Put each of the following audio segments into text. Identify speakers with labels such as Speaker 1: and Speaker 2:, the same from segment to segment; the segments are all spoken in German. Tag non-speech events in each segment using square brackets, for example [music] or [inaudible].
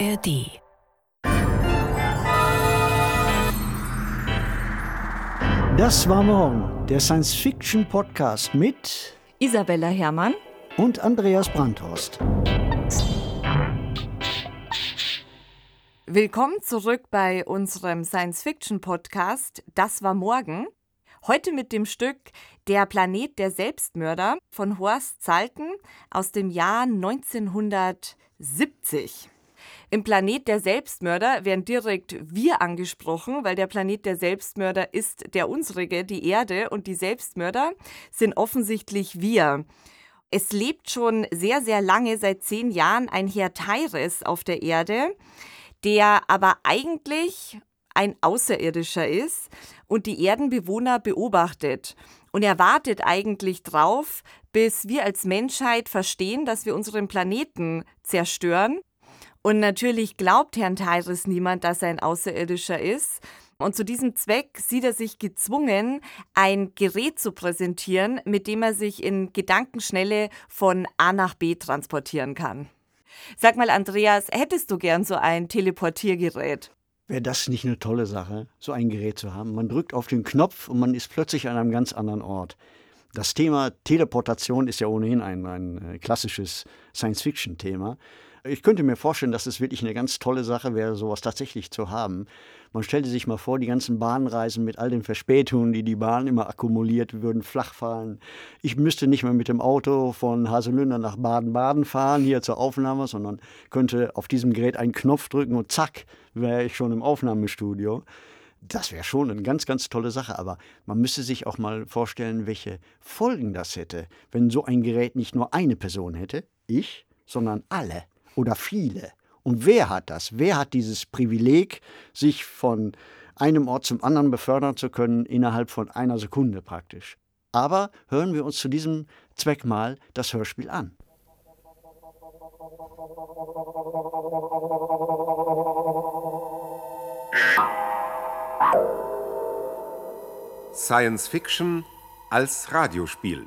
Speaker 1: ARD.
Speaker 2: Das war morgen, der Science-Fiction-Podcast mit
Speaker 3: Isabella Herrmann
Speaker 2: und Andreas Brandhorst.
Speaker 3: Willkommen zurück bei unserem Science-Fiction-Podcast Das war morgen. Heute mit dem Stück Der Planet der Selbstmörder von Horst Zalten aus dem Jahr 1970. Im Planet der Selbstmörder werden direkt wir angesprochen, weil der Planet der Selbstmörder ist der unsrige, die Erde, und die Selbstmörder sind offensichtlich wir. Es lebt schon sehr, sehr lange, seit zehn Jahren, ein Herr Teires auf der Erde, der aber eigentlich ein Außerirdischer ist und die Erdenbewohner beobachtet. Und er wartet eigentlich drauf, bis wir als Menschheit verstehen, dass wir unseren Planeten zerstören. Und natürlich glaubt Herrn Tyrus niemand, dass er ein Außerirdischer ist. Und zu diesem Zweck sieht er sich gezwungen, ein Gerät zu präsentieren, mit dem er sich in Gedankenschnelle von A nach B transportieren kann. Sag mal, Andreas, hättest du gern so ein Teleportiergerät?
Speaker 2: Wäre das nicht eine tolle Sache, so ein Gerät zu haben? Man drückt auf den Knopf und man ist plötzlich an einem ganz anderen Ort. Das Thema Teleportation ist ja ohnehin ein, ein äh, klassisches Science-Fiction-Thema. Ich könnte mir vorstellen, dass es wirklich eine ganz tolle Sache wäre, sowas tatsächlich zu haben. Man stellte sich mal vor, die ganzen Bahnreisen mit all den Verspätungen, die die Bahn immer akkumuliert, würden flach fallen. Ich müsste nicht mehr mit dem Auto von Haselünder nach Baden-Baden fahren, hier zur Aufnahme, sondern könnte auf diesem Gerät einen Knopf drücken und zack, wäre ich schon im Aufnahmestudio. Das wäre schon eine ganz, ganz tolle Sache, aber man müsste sich auch mal vorstellen, welche Folgen das hätte, wenn so ein Gerät nicht nur eine Person hätte, ich, sondern alle oder viele. Und wer hat das? Wer hat dieses Privileg, sich von einem Ort zum anderen befördern zu können innerhalb von einer Sekunde praktisch? Aber hören wir uns zu diesem Zweck mal das Hörspiel an.
Speaker 4: Science Fiction als Radiospiel.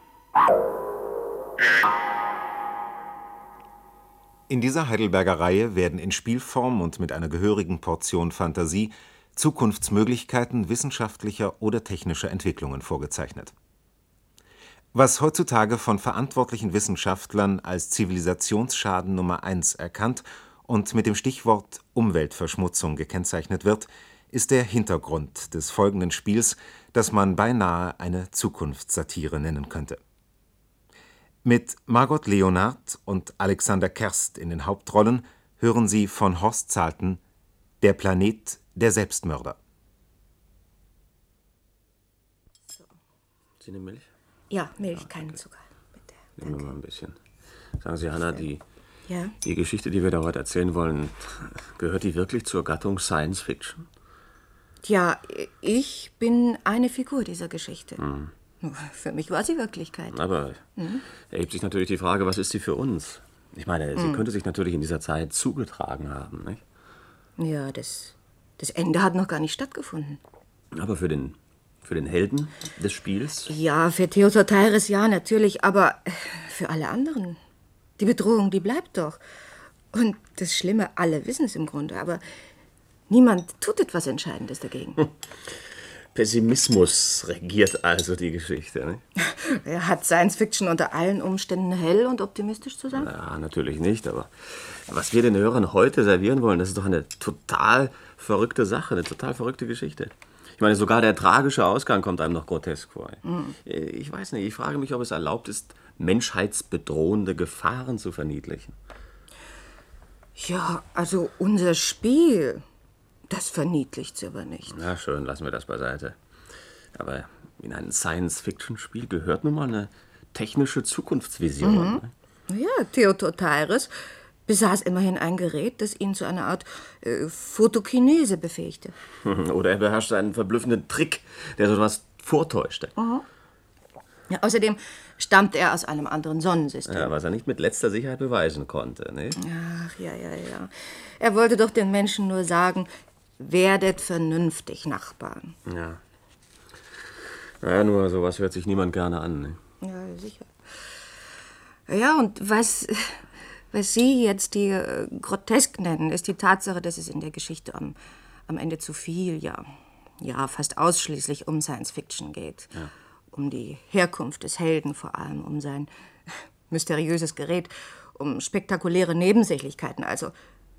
Speaker 4: In dieser Heidelberger Reihe werden in Spielform und mit einer gehörigen Portion Fantasie Zukunftsmöglichkeiten wissenschaftlicher oder technischer Entwicklungen vorgezeichnet. Was heutzutage von verantwortlichen Wissenschaftlern als Zivilisationsschaden Nummer eins erkannt und mit dem Stichwort Umweltverschmutzung gekennzeichnet wird, ist der Hintergrund des folgenden Spiels, das man beinahe eine Zukunftssatire nennen könnte mit Margot Leonard und Alexander Kerst in den Hauptrollen hören Sie von Horst Zalten Der Planet der Selbstmörder.
Speaker 5: Sie eine Milch?
Speaker 6: Ja, Milch, keinen Zucker. Bitte.
Speaker 5: Nehmen wir mal ein bisschen. Sagen Sie, Hanna, die,
Speaker 6: Ja?
Speaker 5: die Geschichte, die wir da heute erzählen wollen, gehört die wirklich zur Gattung Science Fiction?
Speaker 6: Ja, ich bin eine Figur dieser Geschichte. [laughs] Für mich war sie Wirklichkeit.
Speaker 5: Aber erhebt sich natürlich die Frage, was ist sie für uns? Ich meine, sie könnte sich natürlich in dieser Zeit zugetragen haben, nicht?
Speaker 6: Ja, das, das Ende hat noch gar nicht stattgefunden.
Speaker 5: Aber für den, für den Helden des Spiels?
Speaker 6: Ja, für Theodor Teires ja, natürlich, aber für alle anderen. Die Bedrohung, die bleibt doch. Und das Schlimme, alle wissen es im Grunde, aber niemand tut etwas Entscheidendes dagegen. [laughs]
Speaker 5: Pessimismus regiert also die Geschichte?
Speaker 6: Er [laughs] hat Science Fiction unter allen Umständen hell und optimistisch zu sein?
Speaker 5: Ja, natürlich nicht, aber was wir den Hörern heute servieren wollen, das ist doch eine total verrückte Sache, eine total verrückte Geschichte. Ich meine, sogar der tragische Ausgang kommt einem noch grotesk vor. Ich weiß nicht, ich frage mich, ob es erlaubt ist, menschheitsbedrohende Gefahren zu verniedlichen.
Speaker 6: Ja, also unser Spiel, das verniedlicht sie aber nicht.
Speaker 5: Na schön, lassen wir das beiseite. Aber in ein Science-Fiction-Spiel gehört nun mal eine technische Zukunftsvision. ne?
Speaker 6: Ja, Theodor Teires besaß immerhin ein Gerät, das ihn zu einer Art äh, Photokinese befähigte. [laughs]
Speaker 5: Oder er beherrscht einen verblüffenden Trick, der so etwas vortäuschte.
Speaker 6: Ja, außerdem stammt er aus einem anderen Sonnensystem.
Speaker 5: Ja, was er nicht mit letzter Sicherheit beweisen konnte. Ne?
Speaker 6: Ach, ja, ja, ja. Er wollte doch den Menschen nur sagen, werdet vernünftig, Nachbarn.
Speaker 5: Ja. Ja, nur sowas hört sich niemand gerne an. Ne?
Speaker 6: Ja, sicher. Ja, und was, Was Sie jetzt die äh, grotesk nennen, ist die Tatsache, dass es in der Geschichte am, am Ende zu viel, ja, ja, fast ausschließlich um Science Fiction geht. Ja. Um die Herkunft des Helden vor allem, um sein [laughs] mysteriöses Gerät, um spektakuläre Nebensächlichkeiten, also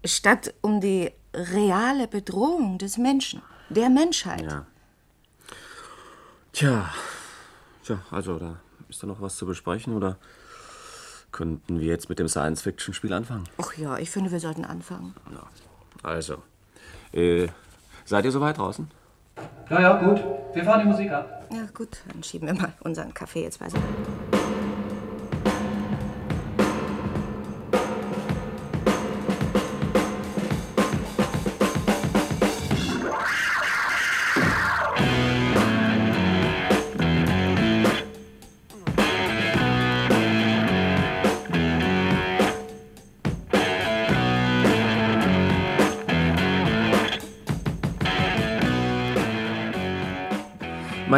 Speaker 6: statt um die reale Bedrohung des Menschen, der Menschheit.
Speaker 5: Ja. Tja, tja, also da ist da noch was zu besprechen oder könnten wir jetzt mit dem Science-Fiction-Spiel anfangen?
Speaker 6: Ach ja, ich finde, wir sollten anfangen.
Speaker 5: Ja. Also, äh, seid ihr soweit draußen?
Speaker 1: Ja, ja, gut. Wir fahren die Musik ab.
Speaker 6: Ja, gut, dann schieben wir mal unseren Kaffee jetzt beiseite.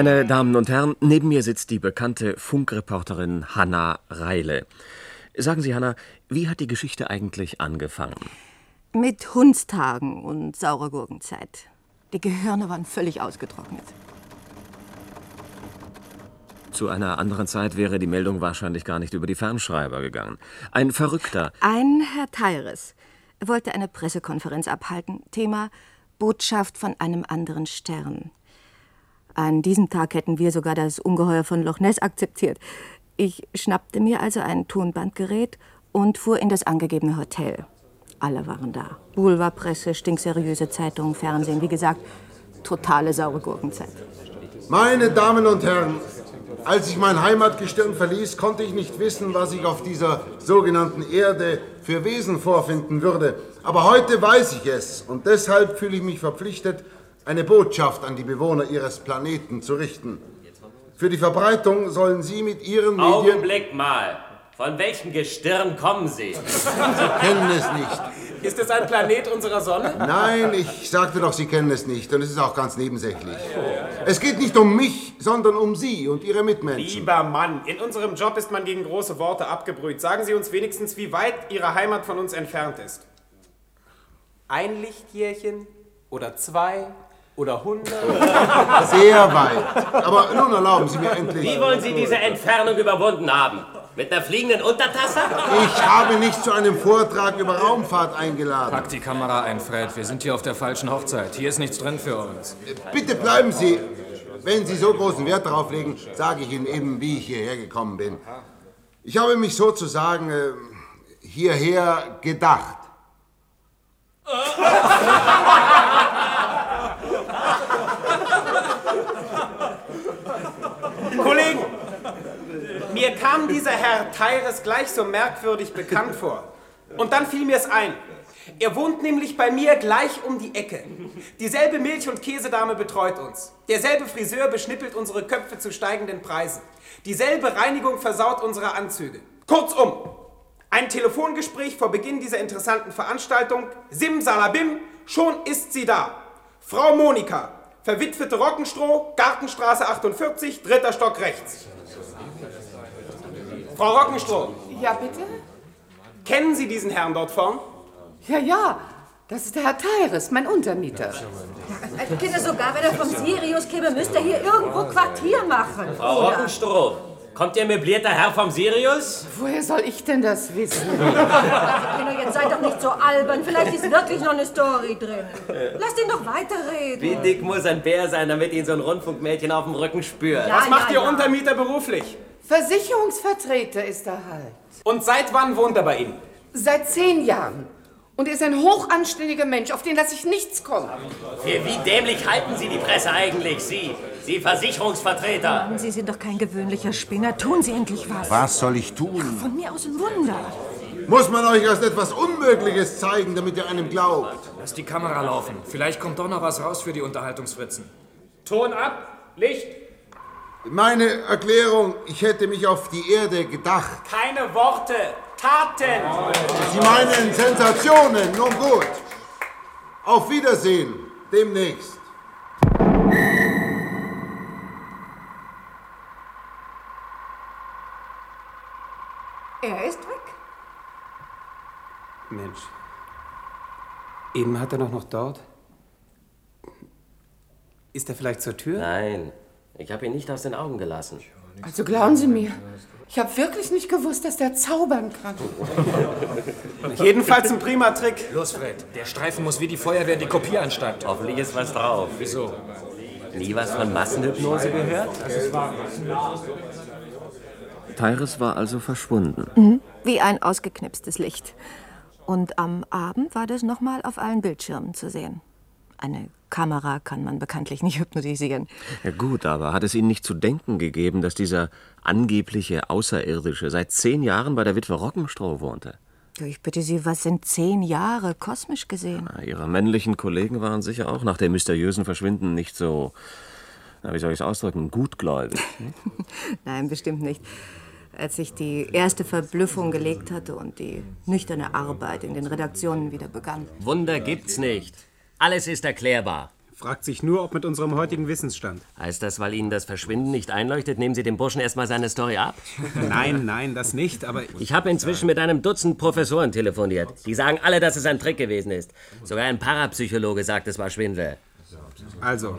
Speaker 5: Meine Damen und Herren, neben mir sitzt die bekannte Funkreporterin Hanna Reile. Sagen Sie, Hanna, wie hat die Geschichte eigentlich angefangen?
Speaker 6: Mit Hundstagen und saurer Gurkenzeit. Die Gehirne waren völlig ausgetrocknet.
Speaker 5: Zu einer anderen Zeit wäre die Meldung wahrscheinlich gar nicht über die Fernschreiber gegangen. Ein Verrückter.
Speaker 6: Ein Herr Teires wollte eine Pressekonferenz abhalten. Thema Botschaft von einem anderen Stern. An diesem Tag hätten wir sogar das Ungeheuer von Loch Ness akzeptiert. Ich schnappte mir also ein Tonbandgerät und fuhr in das angegebene Hotel. Alle waren da. Boulevardpresse, stinkseriöse Zeitungen, Fernsehen. Wie gesagt, totale saure Gurkenzeit.
Speaker 7: Meine Damen und Herren, als ich mein Heimatgestirn verließ, konnte ich nicht wissen, was ich auf dieser sogenannten Erde für Wesen vorfinden würde. Aber heute weiß ich es und deshalb fühle ich mich verpflichtet, eine Botschaft an die Bewohner Ihres Planeten zu richten. Für die Verbreitung sollen Sie mit Ihren Medien...
Speaker 8: Augenblick mal. Von welchem Gestirn kommen Sie?
Speaker 7: Sie kennen es nicht.
Speaker 9: Ist es ein Planet unserer Sonne?
Speaker 7: Nein, ich sagte doch, Sie kennen es nicht. Und es ist auch ganz nebensächlich. Es geht nicht um mich, sondern um Sie und Ihre Mitmenschen.
Speaker 9: Lieber Mann, in unserem Job ist man gegen große Worte abgebrüht. Sagen Sie uns wenigstens, wie weit Ihre Heimat von uns entfernt ist. Ein Lichtjährchen oder zwei oder 100? [laughs]
Speaker 7: Sehr weit. Aber nun erlauben Sie mir endlich.
Speaker 8: Wie wollen Sie diese Entfernung überwunden haben? Mit einer fliegenden Untertasse?
Speaker 7: Ich habe nicht zu einem Vortrag über Raumfahrt eingeladen.
Speaker 1: Pack die Kamera ein, Fred. Wir sind hier auf der falschen Hochzeit. Hier ist nichts drin für uns.
Speaker 7: Bitte bleiben Sie. Wenn Sie so großen Wert darauf legen, sage ich Ihnen eben, wie ich hierher gekommen bin. Ich habe mich sozusagen äh, hierher gedacht. [laughs]
Speaker 9: Kollegen, mir kam dieser Herr Teires gleich so merkwürdig bekannt vor. Und dann fiel mir es ein. Er wohnt nämlich bei mir gleich um die Ecke. Dieselbe Milch- und Käsedame betreut uns. Derselbe Friseur beschnippelt unsere Köpfe zu steigenden Preisen. Dieselbe Reinigung versaut unsere Anzüge. Kurzum, ein Telefongespräch vor Beginn dieser interessanten Veranstaltung. Simsalabim, schon ist sie da. Frau Monika, verwitwete Rockenstroh, Gartenstraße 48, dritter Stock rechts. Frau Rockenstroh.
Speaker 10: Ja, bitte?
Speaker 9: Kennen Sie diesen Herrn dort vorn?
Speaker 10: Ja, ja. Das ist der Herr Teires, mein Untermieter.
Speaker 6: Ja, bitte sogar, wenn er vom Sirius käme, müsste er hier irgendwo Quartier machen.
Speaker 8: Frau Rockenstroh, kommt Ihr möblierter Herr vom Sirius?
Speaker 10: Woher soll ich denn das wissen? [laughs]
Speaker 6: Kinder, jetzt seid doch nicht so albern. Vielleicht ist wirklich noch eine Story drin. Lasst ihn doch weiterreden.
Speaker 8: Wie dick muss ein Bär sein, damit ihn so ein Rundfunkmädchen auf dem Rücken spürt?
Speaker 9: Was macht
Speaker 6: ja,
Speaker 9: Ihr
Speaker 6: ja.
Speaker 9: Untermieter beruflich?
Speaker 10: Versicherungsvertreter ist er halt.
Speaker 9: Und seit wann wohnt er bei Ihnen?
Speaker 10: Seit zehn Jahren. Und er ist ein hochanständiger Mensch, auf den lasse ich nichts kommen.
Speaker 8: Für wie dämlich halten Sie die Presse eigentlich, Sie? Sie Versicherungsvertreter?
Speaker 6: Sie sind doch kein gewöhnlicher Spinner. Tun Sie endlich was.
Speaker 7: Was soll ich tun?
Speaker 6: Von mir aus ein Wunder.
Speaker 7: Muss man euch erst etwas Unmögliches zeigen, damit ihr einem glaubt?
Speaker 1: Lass die Kamera laufen. Vielleicht kommt doch noch was raus für die Unterhaltungsfritzen.
Speaker 9: Ton ab, Licht.
Speaker 7: Meine Erklärung, ich hätte mich auf die Erde gedacht.
Speaker 9: Keine Worte, Taten.
Speaker 7: Sie meinen Sensationen, nun gut. Auf Wiedersehen, demnächst.
Speaker 10: Er ist weg.
Speaker 9: Mensch. Eben hat er doch noch dort. Ist er vielleicht zur Tür?
Speaker 8: Nein, ich habe ihn nicht aus den Augen gelassen.
Speaker 10: Also glauben Sie mir, ich habe wirklich nicht gewusst, dass der zaubern kann. [laughs]
Speaker 9: Jedenfalls ein prima Trick.
Speaker 1: Los, Fred, der Streifen muss wie die Feuerwehr in die Kopieranstalt.
Speaker 8: Hoffentlich ist was drauf.
Speaker 1: Wieso?
Speaker 8: Nie was von Massenhypnose gehört?
Speaker 5: Tyrus war also verschwunden.
Speaker 6: Mhm. Wie ein ausgeknipstes Licht. Und am Abend war das nochmal auf allen Bildschirmen zu sehen. Eine Kamera kann man bekanntlich nicht [laughs] hypnotisieren.
Speaker 5: Ja gut, aber hat es Ihnen nicht zu denken gegeben, dass dieser angebliche Außerirdische seit zehn Jahren bei der Witwe Rockenstroh wohnte?
Speaker 6: Ja, Ich bitte Sie, was sind zehn Jahre kosmisch gesehen?
Speaker 5: Na, Ihre männlichen Kollegen waren sicher auch nach dem mysteriösen Verschwinden nicht so, na, wie soll ich es ausdrücken, gutgläubig. [laughs]
Speaker 6: Nein, bestimmt nicht. Als sich die erste Verblüffung gelegt hatte und die nüchterne Arbeit in den Redaktionen wieder begann.
Speaker 8: Wunder gibt's nicht. Alles ist erklärbar.
Speaker 9: Fragt sich nur, ob mit unserem heutigen Wissensstand.
Speaker 8: Heißt das, weil Ihnen das Verschwinden nicht einleuchtet, nehmen Sie dem Burschen erstmal seine Story ab? [laughs]
Speaker 9: Nein, nein, das nicht, aber
Speaker 8: Ich habe inzwischen mit einem Dutzend Professoren telefoniert. Die sagen alle, dass es ein Trick gewesen ist. Sogar ein Parapsychologe sagt, es war Schwindel.
Speaker 9: also,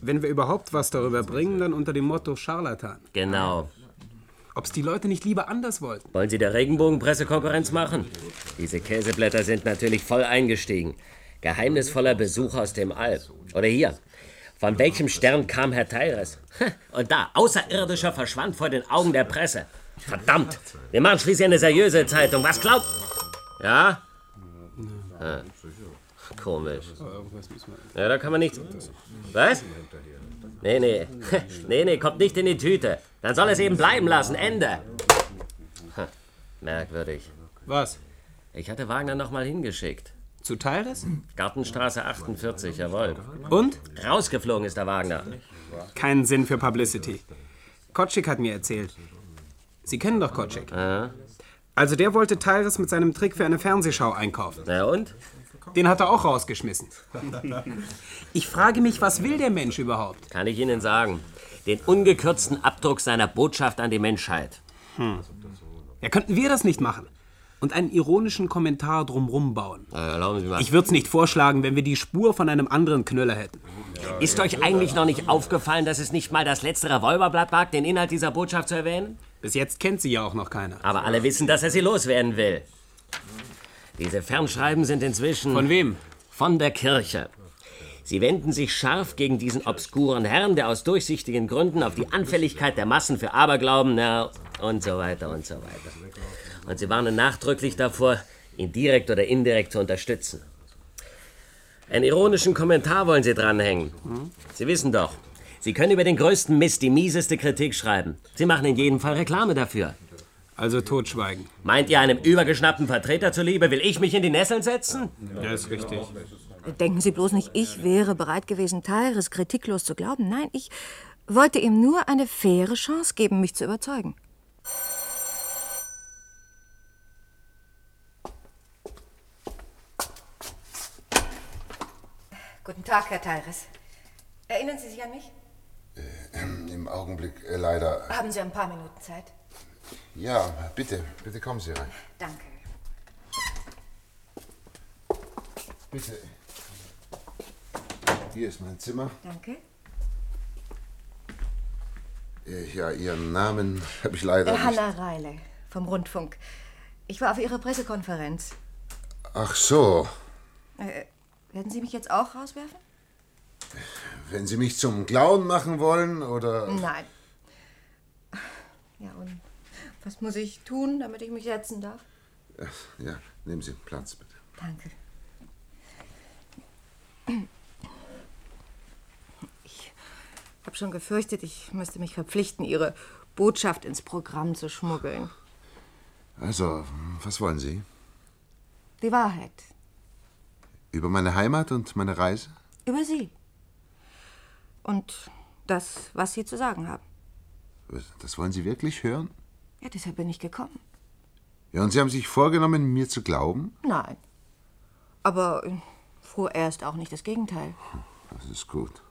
Speaker 9: wenn wir überhaupt was darüber bringen, dann unter dem Motto Scharlatan.
Speaker 8: Genau.
Speaker 9: Ob's die Leute nicht lieber anders wollten.
Speaker 8: Wollen Sie der Regenbogenpresse Konkurrenz machen? Diese Käseblätter sind natürlich voll eingestiegen. Geheimnisvoller Besuch aus dem All. Oder hier. Von welchem Stern kam Herr Teires? Und da, Außerirdischer verschwand vor den Augen der Presse. Verdammt! Wir machen schließlich eine seriöse Zeitung. Was glaubt? Ja? Ah. Komisch. Ja, da kann man nichts. Was? Nee, nee. Nee, nee, kommt nicht in die Tüte. Dann soll es eben bleiben lassen. Ende. Merkwürdig.
Speaker 9: Was?
Speaker 8: Ich hatte Wagner noch mal hingeschickt.
Speaker 9: Zu Teires?
Speaker 8: Gartenstraße 48, jawohl.
Speaker 9: Und?
Speaker 8: Rausgeflogen ist der Wagner.
Speaker 9: Keinen Sinn für Publicity. Kotschik hat mir erzählt. Sie kennen doch Kotschik. Also der wollte Teires mit seinem Trick für eine Fernsehschau einkaufen.
Speaker 8: Na und?
Speaker 9: Den hat er auch rausgeschmissen. Ich frage mich, was will der Mensch überhaupt?
Speaker 8: Kann ich Ihnen sagen. Den ungekürzten Abdruck seiner Botschaft an die Menschheit.
Speaker 9: Hm. Ja, könnten wir das nicht machen? Und einen ironischen Kommentar drumrum bauen. Ich würde es nicht vorschlagen, wenn wir die Spur von einem anderen Knüller hätten.
Speaker 8: Ist euch eigentlich noch nicht aufgefallen, dass es nicht mal das letzte Revolverblatt wagt, den Inhalt dieser Botschaft zu erwähnen?
Speaker 9: Bis jetzt kennt sie ja auch noch keiner.
Speaker 8: Aber alle wissen, dass er sie loswerden will. Diese Fernschreiben sind inzwischen.
Speaker 9: Von wem?
Speaker 8: Von der Kirche. Sie wenden sich scharf gegen diesen obskuren Herrn, der aus durchsichtigen Gründen auf die Anfälligkeit der Massen für Aberglauben, na, und so weiter und so weiter. Und sie warnen nachdrücklich davor, ihn direkt oder indirekt zu unterstützen. Einen ironischen Kommentar wollen sie dranhängen. Sie wissen doch, Sie können über den größten Mist die mieseste Kritik schreiben. Sie machen in jedem Fall Reklame dafür.
Speaker 9: Also totschweigen.
Speaker 8: Meint ihr, einem übergeschnappten Vertreter zuliebe, will ich mich in die Nesseln setzen?
Speaker 9: Ja, ist richtig.
Speaker 6: Denken Sie bloß nicht, ich wäre bereit gewesen, Tyres kritiklos zu glauben. Nein, ich wollte ihm nur eine faire Chance geben, mich zu überzeugen. Guten Tag, Herr Tyres. Erinnern Sie sich an mich?
Speaker 7: Im Augenblick äh, leider.
Speaker 6: Haben Sie ein paar Minuten Zeit?
Speaker 7: Ja, bitte, bitte kommen Sie rein.
Speaker 6: Danke.
Speaker 7: Bitte. Hier ist mein Zimmer.
Speaker 6: Danke.
Speaker 7: Äh, Ja, Ihren Namen [laughs] habe ich leider
Speaker 6: Äh,
Speaker 7: nicht.
Speaker 6: Hanna Reile vom Rundfunk. Ich war auf Ihrer Pressekonferenz.
Speaker 7: Ach so,
Speaker 6: Äh, werden Sie mich jetzt auch rauswerfen?
Speaker 7: wenn Sie mich zum Clown machen wollen oder.
Speaker 6: Nein. Ja, und was muss ich tun, damit ich mich setzen darf?
Speaker 7: Ja, nehmen Sie Platz, bitte.
Speaker 6: Danke. Ich habe schon gefürchtet, ich müsste mich verpflichten, Ihre Botschaft ins Programm zu schmuggeln.
Speaker 7: Also, was wollen Sie?
Speaker 6: Die Wahrheit.
Speaker 7: Über meine Heimat und meine Reise?
Speaker 6: Über Sie. Und das, was Sie zu sagen haben.
Speaker 7: Das wollen Sie wirklich hören?
Speaker 6: Ja, deshalb bin ich gekommen.
Speaker 7: Ja, und Sie haben sich vorgenommen, mir zu glauben?
Speaker 6: Nein. Aber äh, vorerst auch nicht das Gegenteil.
Speaker 7: Das ist gut.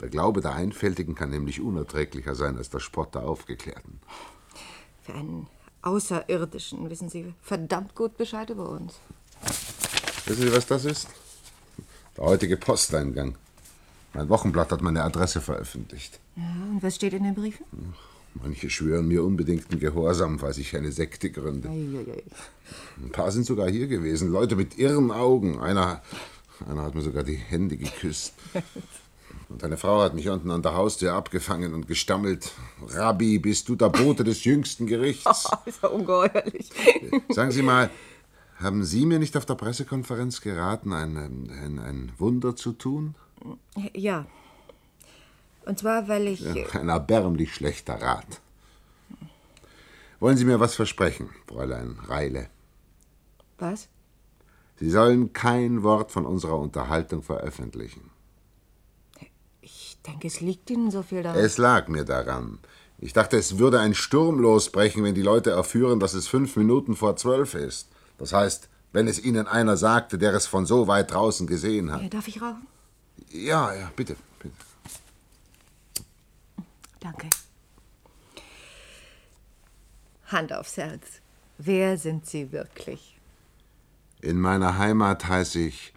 Speaker 7: Der Glaube der Einfältigen kann nämlich unerträglicher sein als der Spott der Aufgeklärten.
Speaker 6: Für einen Außerirdischen wissen Sie verdammt gut Bescheid über uns.
Speaker 7: Wissen Sie, was das ist? Der heutige Posteingang. Mein Wochenblatt hat meine Adresse veröffentlicht.
Speaker 6: Ja, und was steht in den Briefen?
Speaker 7: Manche schwören mir unbedingten Gehorsam, falls ich eine Sekte gründe.
Speaker 6: Eieiei.
Speaker 7: Ein paar sind sogar hier gewesen. Leute mit irren Augen. Einer, einer hat mir sogar die Hände geküsst. Und eine Frau hat mich unten an der Haustür abgefangen und gestammelt. Rabbi, bist du der Bote des jüngsten Gerichts? [laughs]
Speaker 6: ist ja ungeheuerlich.
Speaker 7: Sagen Sie mal, haben Sie mir nicht auf der Pressekonferenz geraten, ein, ein, ein Wunder zu tun?
Speaker 6: Ja. Und zwar, weil ich.
Speaker 7: Ja, ein erbärmlich schlechter Rat. Wollen Sie mir was versprechen, Fräulein Reile?
Speaker 6: Was?
Speaker 7: Sie sollen kein Wort von unserer Unterhaltung veröffentlichen.
Speaker 6: Ich denke, es liegt Ihnen so viel daran.
Speaker 7: Es lag mir daran. Ich dachte, es würde ein Sturm losbrechen, wenn die Leute erführen, dass es fünf Minuten vor zwölf ist. Das heißt, wenn es Ihnen einer sagte, der es von so weit draußen gesehen hat.
Speaker 6: Äh, Darf ich rauchen?
Speaker 7: Ja, ja, bitte, bitte.
Speaker 6: Danke. Hand aufs Herz. Wer sind Sie wirklich?
Speaker 7: In meiner Heimat heiße ich.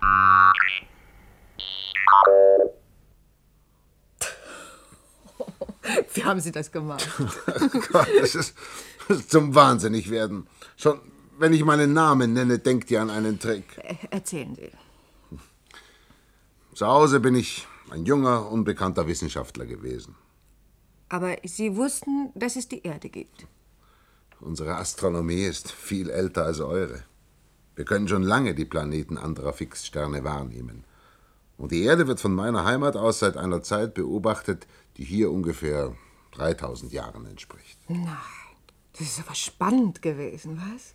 Speaker 6: Wie haben Sie das gemacht? [laughs]
Speaker 7: Gott, das ist, das ist zum Wahnsinnig werden. Schon wenn ich meinen Namen nenne, denkt ihr an einen Trick.
Speaker 6: Äh, Erzählen Sie.
Speaker 7: Zu Hause bin ich ein junger, unbekannter Wissenschaftler gewesen.
Speaker 6: Aber Sie wussten, dass es die Erde gibt.
Speaker 7: Unsere Astronomie ist viel älter als eure. Wir können schon lange die Planeten anderer Fixsterne wahrnehmen. Und die Erde wird von meiner Heimat aus seit einer Zeit beobachtet, die hier ungefähr 3000 Jahren entspricht.
Speaker 6: Nein, das ist aber spannend gewesen, was?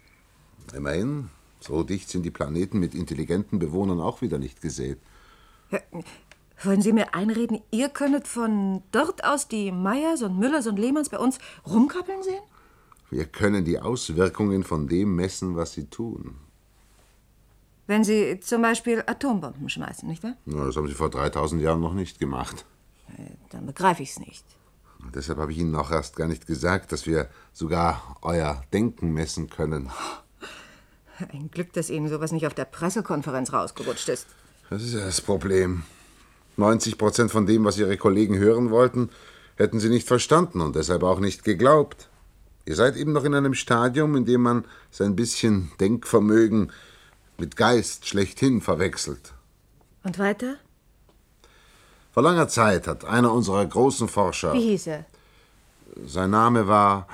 Speaker 7: Immerhin, so dicht sind die Planeten mit intelligenten Bewohnern auch wieder nicht gesät.
Speaker 6: Ja, wollen Sie mir einreden, ihr könntet von dort aus die Meyers und Müllers und Lehmanns bei uns rumkappeln sehen?
Speaker 7: Wir können die Auswirkungen von dem messen, was sie tun.
Speaker 6: Wenn Sie zum Beispiel Atombomben schmeißen, nicht wahr?
Speaker 7: Na, das haben sie vor 3000 Jahren noch nicht gemacht.
Speaker 6: Dann begreife ich's nicht.
Speaker 7: Und deshalb habe ich Ihnen auch erst gar nicht gesagt, dass wir sogar euer Denken messen können.
Speaker 6: Ein Glück, dass Ihnen sowas nicht auf der Pressekonferenz rausgerutscht ist.
Speaker 7: Das ist ja das Problem. 90 Prozent von dem, was Ihre Kollegen hören wollten, hätten Sie nicht verstanden und deshalb auch nicht geglaubt. Ihr seid eben noch in einem Stadium, in dem man sein bisschen Denkvermögen mit Geist schlechthin verwechselt.
Speaker 6: Und weiter?
Speaker 7: Vor langer Zeit hat einer unserer großen Forscher,
Speaker 6: Wie hieß er?
Speaker 7: sein Name war.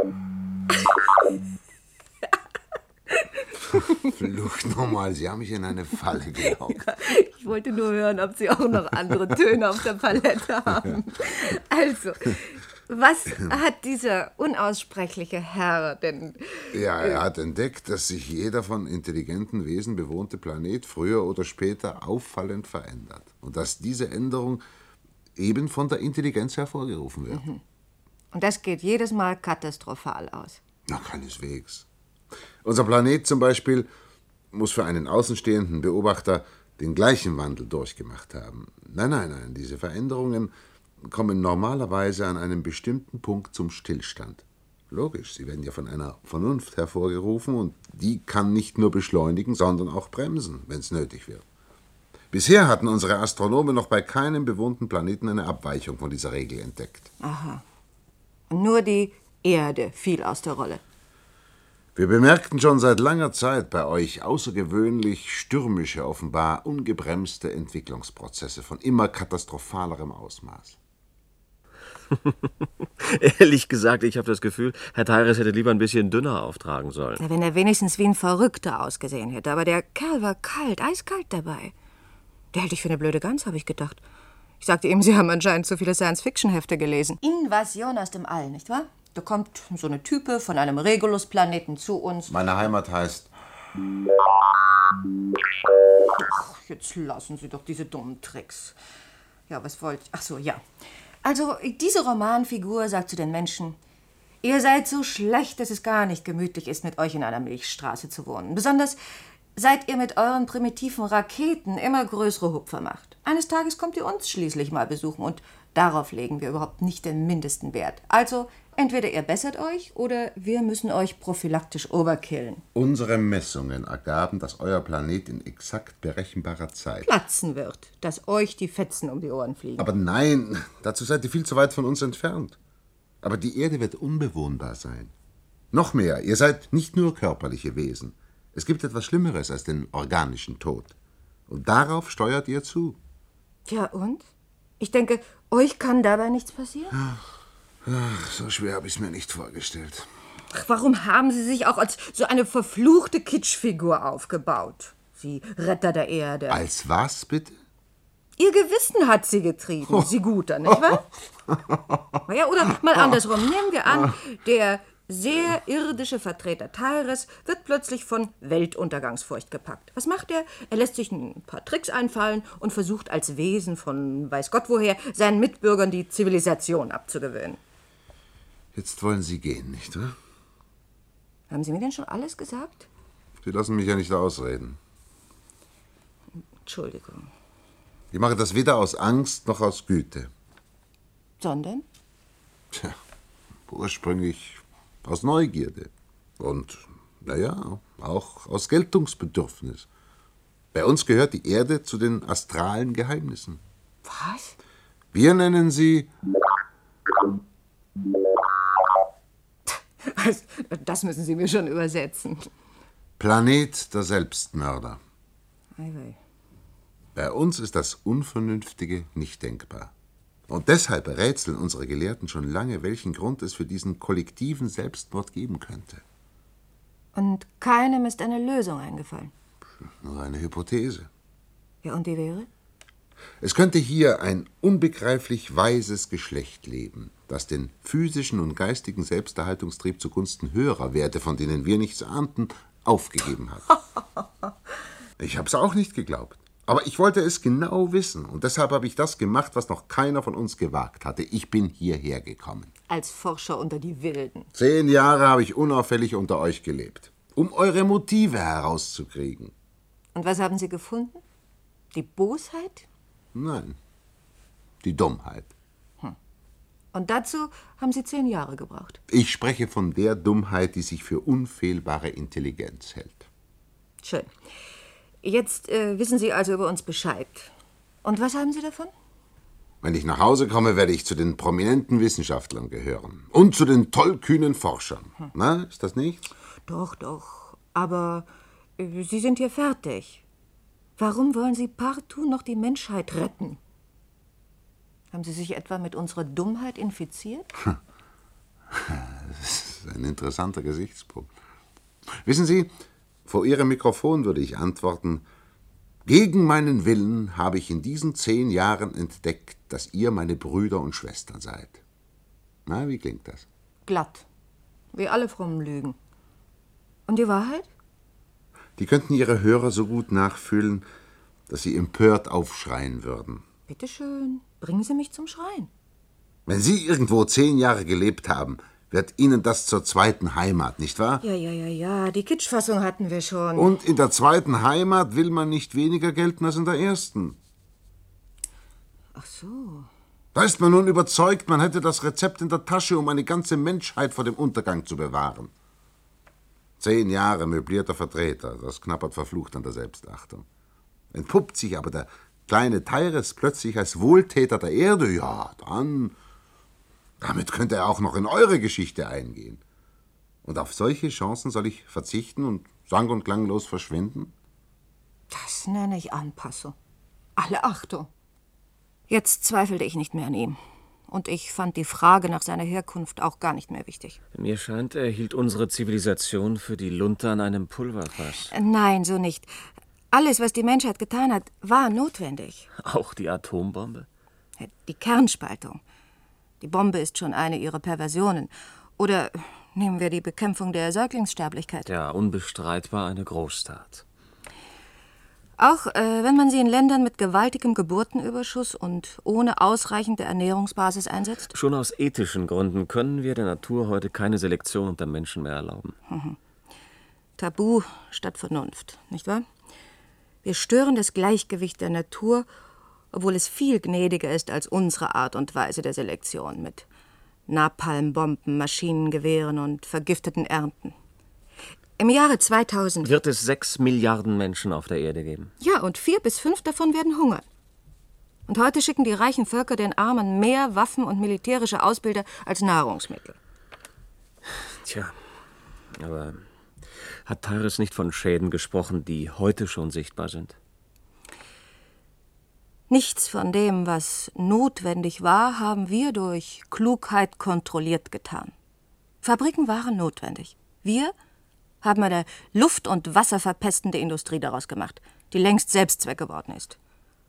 Speaker 7: [laughs] [laughs] Flucht nochmal, Sie haben mich in eine Falle gelockt.
Speaker 6: Ich wollte nur hören, ob Sie auch noch andere Töne auf der Palette haben. [laughs] Also, was hat dieser unaussprechliche Herr denn?
Speaker 7: Ja, er hat entdeckt, dass sich jeder von intelligenten Wesen bewohnte Planet früher oder später auffallend verändert. Und dass diese Änderung eben von der Intelligenz hervorgerufen wird.
Speaker 6: Und das geht jedes Mal katastrophal aus.
Speaker 7: Na, keineswegs. Unser Planet zum Beispiel muss für einen außenstehenden Beobachter den gleichen Wandel durchgemacht haben. Nein, nein, nein, diese Veränderungen kommen normalerweise an einem bestimmten Punkt zum Stillstand. Logisch, sie werden ja von einer Vernunft hervorgerufen und die kann nicht nur beschleunigen, sondern auch bremsen, wenn es nötig wird. Bisher hatten unsere Astronomen noch bei keinem bewohnten Planeten eine Abweichung von dieser Regel entdeckt.
Speaker 6: Aha. Nur die Erde fiel aus der Rolle.
Speaker 7: Wir bemerkten schon seit langer Zeit bei euch außergewöhnlich stürmische, offenbar ungebremste Entwicklungsprozesse von immer katastrophalerem Ausmaß. [laughs]
Speaker 5: Ehrlich gesagt, ich habe das Gefühl, Herr Tyrus hätte lieber ein bisschen dünner auftragen sollen.
Speaker 6: Wenn er wenigstens wie ein Verrückter ausgesehen hätte. Aber der Kerl war kalt, eiskalt dabei. Der hält dich für eine blöde Gans, habe ich gedacht. Ich sagte ihm, Sie haben anscheinend zu viele Science-Fiction-Hefte gelesen. Invasion aus dem All, nicht wahr? Da kommt so eine Type von einem Regulus-Planeten zu uns.
Speaker 7: Meine Heimat heißt.
Speaker 6: Ach, jetzt lassen Sie doch diese dummen Tricks. Ja, was wollt Ach so, ja. Also, diese Romanfigur sagt zu den Menschen, ihr seid so schlecht, dass es gar nicht gemütlich ist, mit euch in einer Milchstraße zu wohnen. Besonders seit ihr mit euren primitiven Raketen immer größere Hupfer macht. Eines Tages kommt ihr uns schließlich mal besuchen und darauf legen wir überhaupt nicht den mindesten Wert. Also entweder ihr bessert euch oder wir müssen euch prophylaktisch overkillen.
Speaker 7: Unsere Messungen ergaben, dass euer Planet in exakt berechenbarer Zeit.
Speaker 6: Platzen wird, dass euch die Fetzen um die Ohren fliegen.
Speaker 7: Aber nein, dazu seid ihr viel zu weit von uns entfernt. Aber die Erde wird unbewohnbar sein. Noch mehr, ihr seid nicht nur körperliche Wesen. Es gibt etwas Schlimmeres als den organischen Tod. Und darauf steuert ihr zu.
Speaker 6: Tja, und? Ich denke, euch kann dabei nichts passieren?
Speaker 7: Ach, so schwer habe ich es mir nicht vorgestellt.
Speaker 6: Ach, warum haben Sie sich auch als so eine verfluchte Kitschfigur aufgebaut? Sie Retter der Erde.
Speaker 7: Als was, bitte?
Speaker 6: Ihr Gewissen hat sie getrieben, [laughs] Sie Guter, nicht wahr? Na ja, oder mal andersrum. Nehmen wir an, der sehr irdische Vertreter Tyres wird plötzlich von Weltuntergangsfurcht gepackt. Was macht er? Er lässt sich ein paar Tricks einfallen und versucht als Wesen von weiß Gott woher seinen Mitbürgern die Zivilisation abzugewöhnen.
Speaker 7: Jetzt wollen Sie gehen, nicht wahr?
Speaker 6: Haben Sie mir denn schon alles gesagt?
Speaker 7: Sie lassen mich ja nicht ausreden.
Speaker 6: Entschuldigung.
Speaker 7: Ich mache das weder aus Angst noch aus Güte.
Speaker 6: Sondern?
Speaker 7: Tja, ursprünglich aus Neugierde. Und, naja, auch aus Geltungsbedürfnis. Bei uns gehört die Erde zu den astralen Geheimnissen.
Speaker 6: Was?
Speaker 7: Wir nennen sie. [laughs]
Speaker 6: Das müssen Sie mir schon übersetzen.
Speaker 7: Planet der Selbstmörder.
Speaker 6: Ei, ei.
Speaker 7: Bei uns ist das Unvernünftige nicht denkbar. Und deshalb rätseln unsere Gelehrten schon lange, welchen Grund es für diesen kollektiven Selbstmord geben könnte.
Speaker 6: Und keinem ist eine Lösung eingefallen.
Speaker 7: Nur eine Hypothese.
Speaker 6: Ja, und die wäre?
Speaker 7: Es könnte hier ein unbegreiflich weises Geschlecht leben, das den physischen und geistigen Selbsterhaltungstrieb zugunsten höherer Werte, von denen wir nichts ahnten, aufgegeben hat. [laughs] Ich hab's auch nicht geglaubt. Aber ich wollte es genau wissen und deshalb habe ich das gemacht, was noch keiner von uns gewagt hatte. Ich bin hierher gekommen.
Speaker 6: Als Forscher unter die Wilden.
Speaker 7: Zehn Jahre habe ich unauffällig unter euch gelebt, um eure Motive herauszukriegen.
Speaker 6: Und was haben Sie gefunden? Die Bosheit?
Speaker 7: Nein, die Dummheit.
Speaker 6: Und dazu haben Sie zehn Jahre gebraucht.
Speaker 7: Ich spreche von der Dummheit, die sich für unfehlbare Intelligenz hält.
Speaker 6: Schön. Jetzt äh, wissen Sie also über uns Bescheid. Und was haben Sie davon?
Speaker 7: Wenn ich nach Hause komme, werde ich zu den prominenten Wissenschaftlern gehören. Und zu den tollkühnen Forschern. Na, ist das nichts?
Speaker 6: Doch, doch. Aber äh, Sie sind hier fertig. Warum wollen Sie partout noch die Menschheit retten? Haben Sie sich etwa mit unserer Dummheit infiziert? [laughs]
Speaker 7: Das ist ein interessanter Gesichtspunkt. Wissen Sie, vor Ihrem Mikrofon würde ich antworten, gegen meinen Willen habe ich in diesen zehn Jahren entdeckt, dass ihr meine Brüder und Schwestern seid. Na, wie klingt das?
Speaker 6: Glatt. Wie alle frommen Lügen. Und die Wahrheit?
Speaker 7: Die könnten Ihre Hörer so gut nachfühlen, dass sie empört aufschreien würden.
Speaker 6: Bitte schön, bringen Sie mich zum Schreien.
Speaker 7: Wenn Sie irgendwo zehn Jahre gelebt haben, wird Ihnen das zur zweiten Heimat, nicht wahr?
Speaker 6: Ja, ja, ja, ja, die Kitschfassung hatten wir schon.
Speaker 7: Und in der zweiten Heimat will man nicht weniger gelten als in der ersten.
Speaker 6: Ach so.
Speaker 7: Da ist man nun überzeugt, man hätte das Rezept in der Tasche, um eine ganze Menschheit vor dem Untergang zu bewahren. Zehn Jahre möblierter Vertreter, das knappert verflucht an der Selbstachtung. Entpuppt sich aber der kleine Tyres plötzlich als Wohltäter der Erde, ja, dann. Damit könnte er auch noch in eure Geschichte eingehen. Und auf solche Chancen soll ich verzichten und sang- und klanglos verschwinden?
Speaker 6: Das nenne ich Anpassung. Alle Achtung. Jetzt zweifelte ich nicht mehr an ihm. Und ich fand die Frage nach seiner Herkunft auch gar nicht mehr wichtig.
Speaker 5: Mir scheint, er hielt unsere Zivilisation für die Lunte an einem Pulverfass.
Speaker 6: Nein, so nicht. Alles, was die Menschheit getan hat, war notwendig.
Speaker 5: Auch die Atombombe?
Speaker 6: Die Kernspaltung. Die Bombe ist schon eine ihrer Perversionen. Oder nehmen wir die Bekämpfung der Säuglingssterblichkeit.
Speaker 5: Ja, unbestreitbar eine Großtat.
Speaker 6: Auch äh, wenn man sie in Ländern mit gewaltigem Geburtenüberschuss und ohne ausreichende Ernährungsbasis einsetzt?
Speaker 5: Schon aus ethischen Gründen können wir der Natur heute keine Selektion unter Menschen mehr erlauben.
Speaker 6: Mhm. Tabu statt Vernunft, nicht wahr? Wir stören das Gleichgewicht der Natur, obwohl es viel gnädiger ist als unsere Art und Weise der Selektion mit Napalmbomben, Maschinengewehren und vergifteten Ernten. Im Jahre 2000
Speaker 5: Wird es sechs Milliarden Menschen auf der Erde geben?
Speaker 6: Ja, und vier bis fünf davon werden hungern. Und heute schicken die reichen Völker den Armen mehr Waffen und militärische Ausbilder als Nahrungsmittel.
Speaker 5: Tja, aber hat Tyrus nicht von Schäden gesprochen, die heute schon sichtbar sind?
Speaker 6: Nichts von dem, was notwendig war, haben wir durch Klugheit kontrolliert getan. Fabriken waren notwendig. Wir haben eine luft- und wasserverpestende Industrie daraus gemacht, die längst Selbstzweck geworden ist.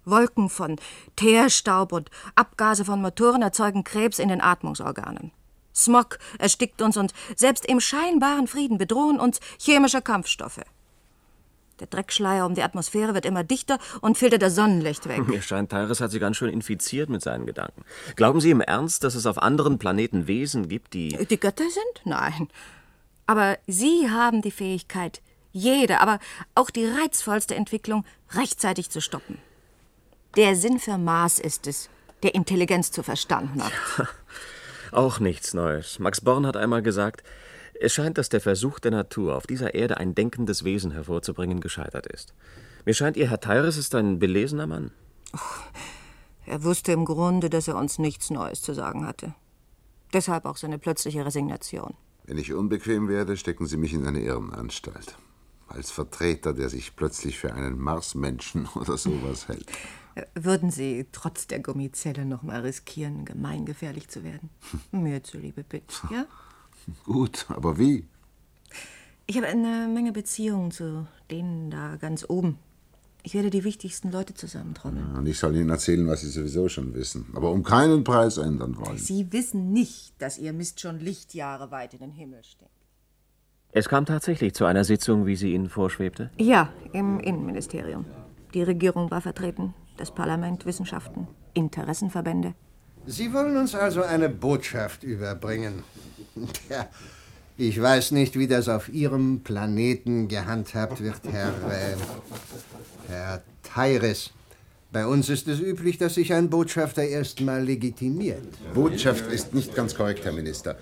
Speaker 6: Wolken von Teerstaub und Abgase von Motoren erzeugen Krebs in den Atmungsorganen. Smog erstickt uns und selbst im scheinbaren Frieden bedrohen uns chemische Kampfstoffe. Der Dreckschleier um die Atmosphäre wird immer dichter und filtert das Sonnenlicht weg.
Speaker 5: Mir scheint, Tyrus hat sie ganz schön infiziert mit seinen Gedanken. Glauben Sie im Ernst, dass es auf anderen Planeten Wesen gibt, die.
Speaker 6: Die Götter sind? Nein. Aber Sie haben die Fähigkeit, jede, aber auch die reizvollste Entwicklung rechtzeitig zu stoppen. Der Sinn für Mars ist es, der Intelligenz zu verstanden hat.
Speaker 5: Auch nichts Neues. Max Born hat einmal gesagt, es scheint, dass der Versuch der Natur, auf dieser Erde ein denkendes Wesen hervorzubringen, gescheitert ist. Mir scheint, Ihr Herr Tyrus ist ein belesener Mann.
Speaker 6: Er wusste im Grunde, dass er uns nichts Neues zu sagen hatte. Deshalb auch seine plötzliche Resignation.
Speaker 7: Wenn ich unbequem werde, stecken Sie mich in eine Irrenanstalt. Als Vertreter, der sich plötzlich für einen Marsmenschen [laughs] oder sowas hält.
Speaker 6: Würden Sie trotz der Gummizelle noch mal riskieren, gemeingefährlich zu werden? [laughs] Mir zuliebe, bitte, ja? [laughs]
Speaker 7: Gut, aber wie?
Speaker 6: Ich habe eine Menge Beziehungen zu denen da ganz oben. Ich werde die wichtigsten Leute zusammentrommeln.
Speaker 7: Und ich soll Ihnen erzählen, was Sie sowieso schon wissen. Aber um keinen Preis ändern wollen.
Speaker 6: Sie wissen nicht, dass Ihr Mist schon Lichtjahre weit in den Himmel steckt.
Speaker 5: Es kam tatsächlich zu einer Sitzung, wie sie Ihnen vorschwebte?
Speaker 6: Ja, im Innenministerium. Die Regierung war vertreten, das Parlament, Wissenschaften, Interessenverbände.
Speaker 11: Sie wollen uns also eine Botschaft überbringen. [laughs] Tja, ich weiß nicht, wie das auf Ihrem Planeten gehandhabt wird, Herr. Äh, Herr Tyrus. Bei uns ist es üblich, dass sich ein Botschafter erstmal legitimiert.
Speaker 7: Botschaft ist nicht ganz korrekt, Herr Minister.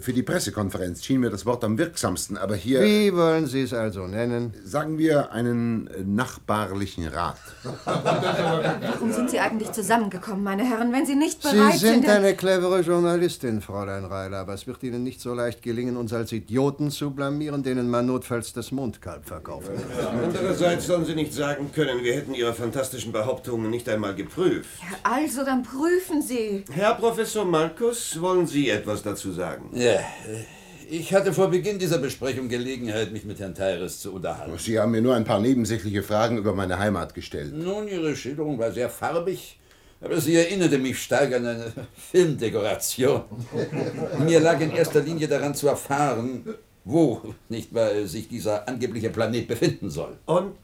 Speaker 7: Für die Pressekonferenz schien mir das Wort am wirksamsten, aber hier.
Speaker 11: Wie wollen Sie es also nennen?
Speaker 7: Sagen wir einen äh, nachbarlichen Rat.
Speaker 6: Warum sind Sie eigentlich zusammengekommen, meine Herren, wenn Sie nicht bereit
Speaker 11: Sie sind
Speaker 6: sind?
Speaker 11: eine clevere Journalistin, Fräulein Reiler, aber es wird Ihnen nicht so leicht gelingen, uns als Idioten zu blamieren, denen man notfalls das Mondkalb verkaufen kann.
Speaker 12: Andererseits sollen Sie nicht sagen können, wir hätten Ihre fantastischen Behauptungen nicht einmal geprüft.
Speaker 6: Also, dann prüfen Sie.
Speaker 12: Herr Professor Markus, wollen Sie etwas dazu sagen?
Speaker 13: Ja, äh, ich hatte vor Beginn dieser Besprechung Gelegenheit, mich mit Herrn Tyrus zu unterhalten.
Speaker 7: Sie haben mir nur ein paar nebensächliche Fragen über meine Heimat gestellt.
Speaker 13: Nun, Ihre Schilderung war sehr farbig, aber sie erinnerte mich stark an eine Filmdekoration. Mir lag in erster Linie daran zu erfahren, wo, nicht wahr, sich dieser angebliche Planet befinden soll.
Speaker 12: Und?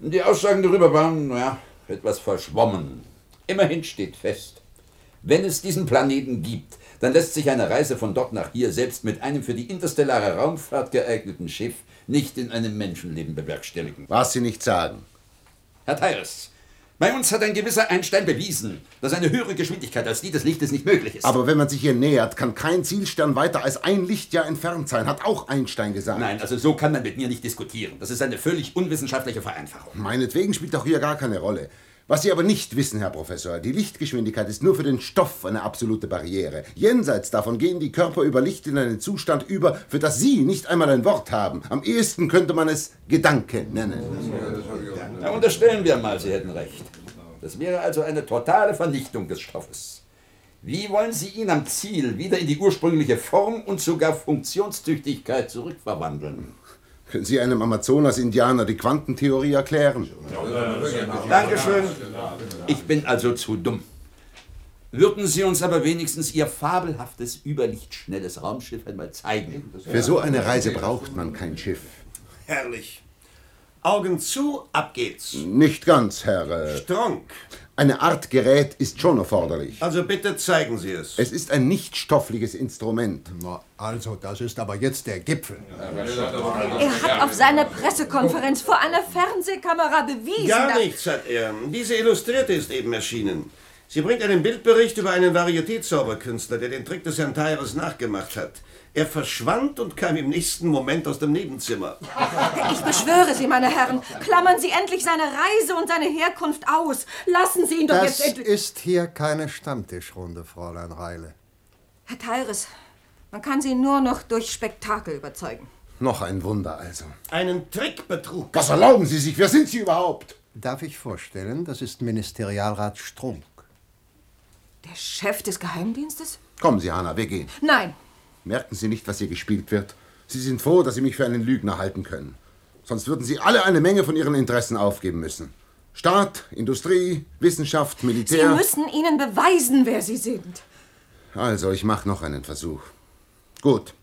Speaker 13: Die Aussagen darüber waren, ja, etwas verschwommen. Immerhin steht fest, wenn es diesen Planeten gibt, dann lässt sich eine Reise von dort nach hier selbst mit einem für die interstellare Raumfahrt geeigneten Schiff nicht in einem Menschenleben bewerkstelligen.
Speaker 7: Was Sie nicht sagen.
Speaker 13: Herr Tyrus, bei uns hat ein gewisser Einstein bewiesen, dass eine höhere Geschwindigkeit als die des Lichtes nicht möglich ist.
Speaker 7: Aber wenn man sich hier nähert, kann kein Zielstern weiter als ein Lichtjahr entfernt sein, hat auch Einstein gesagt.
Speaker 13: Nein, also so kann man mit mir nicht diskutieren. Das ist eine völlig unwissenschaftliche Vereinfachung.
Speaker 7: Meinetwegen spielt doch hier gar keine Rolle. Was Sie aber nicht wissen, Herr Professor, die Lichtgeschwindigkeit ist nur für den Stoff eine absolute Barriere. Jenseits davon gehen die Körper über Licht in einen Zustand über, für das Sie nicht einmal ein Wort haben. Am ehesten könnte man es Gedanke nennen.
Speaker 13: Na, unterstellen wir mal, Sie hätten recht. Das wäre also eine totale Vernichtung des Stoffes. Wie wollen Sie ihn am Ziel wieder in die ursprüngliche Form und sogar Funktionstüchtigkeit zurückverwandeln?
Speaker 7: Können Sie einem Amazonas-Indianer die Quantentheorie erklären?
Speaker 13: Dankeschön. Ich bin also zu dumm. Würden Sie uns aber wenigstens Ihr fabelhaftes, überlichtschnelles Raumschiff einmal zeigen?
Speaker 7: Für so eine Reise braucht man kein Schiff.
Speaker 12: Herrlich. Augen zu, ab geht's.
Speaker 7: Nicht ganz, Herr. Äh,
Speaker 12: Strunk.
Speaker 7: Eine Art Gerät ist schon erforderlich.
Speaker 12: Also bitte zeigen Sie es.
Speaker 7: Es ist ein nichtstoffliches Instrument.
Speaker 11: Na, also, das ist aber jetzt der Gipfel.
Speaker 6: Er hat auf seiner Pressekonferenz vor einer Fernsehkamera bewiesen,
Speaker 12: Gar
Speaker 6: dass-
Speaker 12: nichts hat er. Diese Illustrierte ist eben erschienen. Sie bringt einen Bildbericht über einen Varieté-Zauberkünstler, der den Trick des Herrn Tyres nachgemacht hat. Er verschwand und kam im nächsten Moment aus dem Nebenzimmer.
Speaker 6: Ich beschwöre Sie, meine Herren, klammern Sie endlich seine Reise und seine Herkunft aus. Lassen Sie ihn doch
Speaker 11: Das
Speaker 6: jetzt endlich...
Speaker 11: ist hier keine Stammtischrunde, Fräulein Reile.
Speaker 6: Herr Tyres, man kann Sie nur noch durch Spektakel überzeugen.
Speaker 7: Noch ein Wunder also.
Speaker 12: Einen Trickbetrug.
Speaker 7: Was erlauben Sie sich? Wer sind Sie überhaupt?
Speaker 11: Darf ich vorstellen, das ist Ministerialrat Strunk.
Speaker 6: Der Chef des Geheimdienstes?
Speaker 7: Kommen Sie, Hanna, wir gehen.
Speaker 6: Nein.
Speaker 7: Merken Sie nicht, was hier gespielt wird? Sie sind froh, dass Sie mich für einen Lügner halten können. Sonst würden Sie alle eine Menge von Ihren Interessen aufgeben müssen. Staat, Industrie, Wissenschaft,
Speaker 6: Sie
Speaker 7: Militär.
Speaker 6: müssen ihnen beweisen, wer Sie sind.
Speaker 7: Also, ich mache noch einen Versuch. Gut.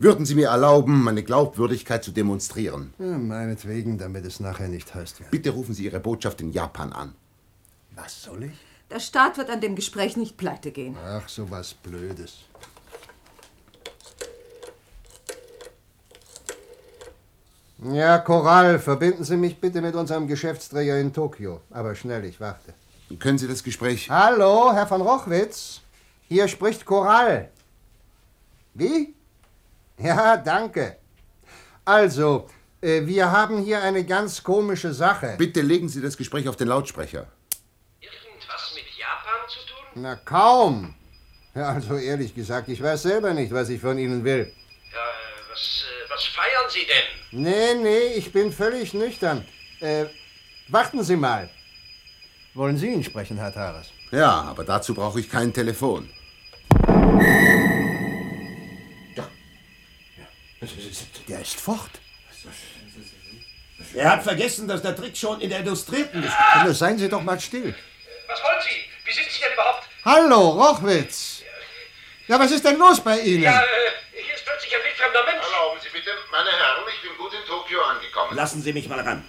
Speaker 7: Würden Sie mir erlauben, meine Glaubwürdigkeit zu demonstrieren?
Speaker 11: Ja, meinetwegen, damit es nachher nicht heißt, wer.
Speaker 7: Bitte rufen Sie Ihre Botschaft in Japan an.
Speaker 11: Was soll ich?
Speaker 6: Der Staat wird an dem Gespräch nicht pleite gehen.
Speaker 11: Ach, so was Blödes. Ja, Choral, verbinden Sie mich bitte mit unserem Geschäftsträger in Tokio. Aber schnell, ich warte.
Speaker 7: Können Sie das Gespräch.
Speaker 11: Hallo, Herr von Rochwitz. Hier spricht Choral. Wie? Ja, danke. Also, äh, wir haben hier eine ganz komische Sache.
Speaker 7: Bitte legen Sie das Gespräch auf den Lautsprecher.
Speaker 14: Was mit Japan zu tun?
Speaker 11: Na, kaum. Ja, also ehrlich gesagt, ich weiß selber nicht, was ich von Ihnen will.
Speaker 14: Ja, äh, was, äh, was feiern Sie denn?
Speaker 11: Nee, nee, ich bin völlig nüchtern. Äh, warten Sie mal. Wollen Sie ihn sprechen, Herr Tares?
Speaker 7: Ja, aber dazu brauche ich kein Telefon.
Speaker 11: Der ist fort.
Speaker 12: Er hat vergessen, dass der Trick schon in der Illustrierten ist.
Speaker 11: Nun, seien Sie doch mal still.
Speaker 14: Was wollen Sie? Wie sind Sie denn überhaupt?
Speaker 11: Hallo, Rochwitz. Ja, was ist denn los bei Ihnen?
Speaker 14: Ja, äh, hier ist plötzlich ein wildfremder Mensch.
Speaker 7: Erlauben Sie bitte, meine Herren, Angekommen.
Speaker 12: Lassen Sie mich mal ran.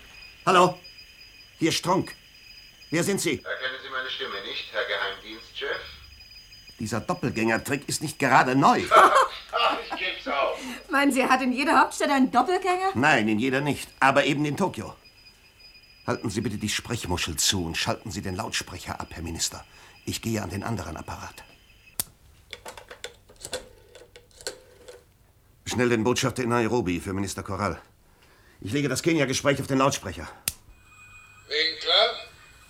Speaker 12: Hallo? Hier Strunk. Wer sind Sie?
Speaker 7: Erkennen Sie meine Stimme nicht, Herr Geheimdienstchef?
Speaker 12: Dieser Doppelgängertrick ist nicht gerade neu. [laughs]
Speaker 7: Ach, ich geb's auf.
Speaker 6: Meinen Sie, er hat in jeder Hauptstadt einen Doppelgänger?
Speaker 12: Nein, in jeder nicht, aber eben in Tokio. Halten Sie bitte die Sprechmuschel zu und schalten Sie den Lautsprecher ab, Herr Minister. Ich gehe an den anderen Apparat. Schnell den Botschafter in Nairobi für Minister Corral. Ich lege das Kenia-Gespräch auf den Lautsprecher.
Speaker 15: Winkler?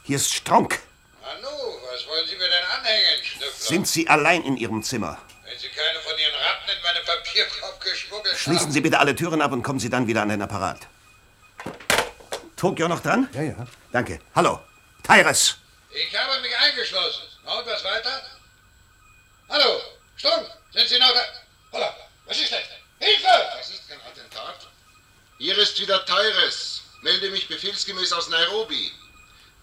Speaker 12: Hier ist Strunk.
Speaker 15: Nanu, was wollen Sie mir denn anhängen, Schnüffler?
Speaker 12: Sind Sie allein in Ihrem Zimmer?
Speaker 15: Wenn Sie keine von Ihren Ratten in meine Papierkorb geschmuggelt
Speaker 12: Schließen
Speaker 15: haben.
Speaker 12: Sie bitte alle Türen ab und kommen Sie dann wieder an den Apparat. Tokio noch dran?
Speaker 11: Ja, ja.
Speaker 12: Danke. Hallo. Tyrus.
Speaker 15: Ich habe mich eingeschlossen. Und was weiter? Hallo, Stunk, sind Sie noch da? Holla, was ist denn? Hilfe!
Speaker 7: Das ist kein Attentat. Hier ist wieder Tyres. Melde mich befehlsgemäß aus Nairobi.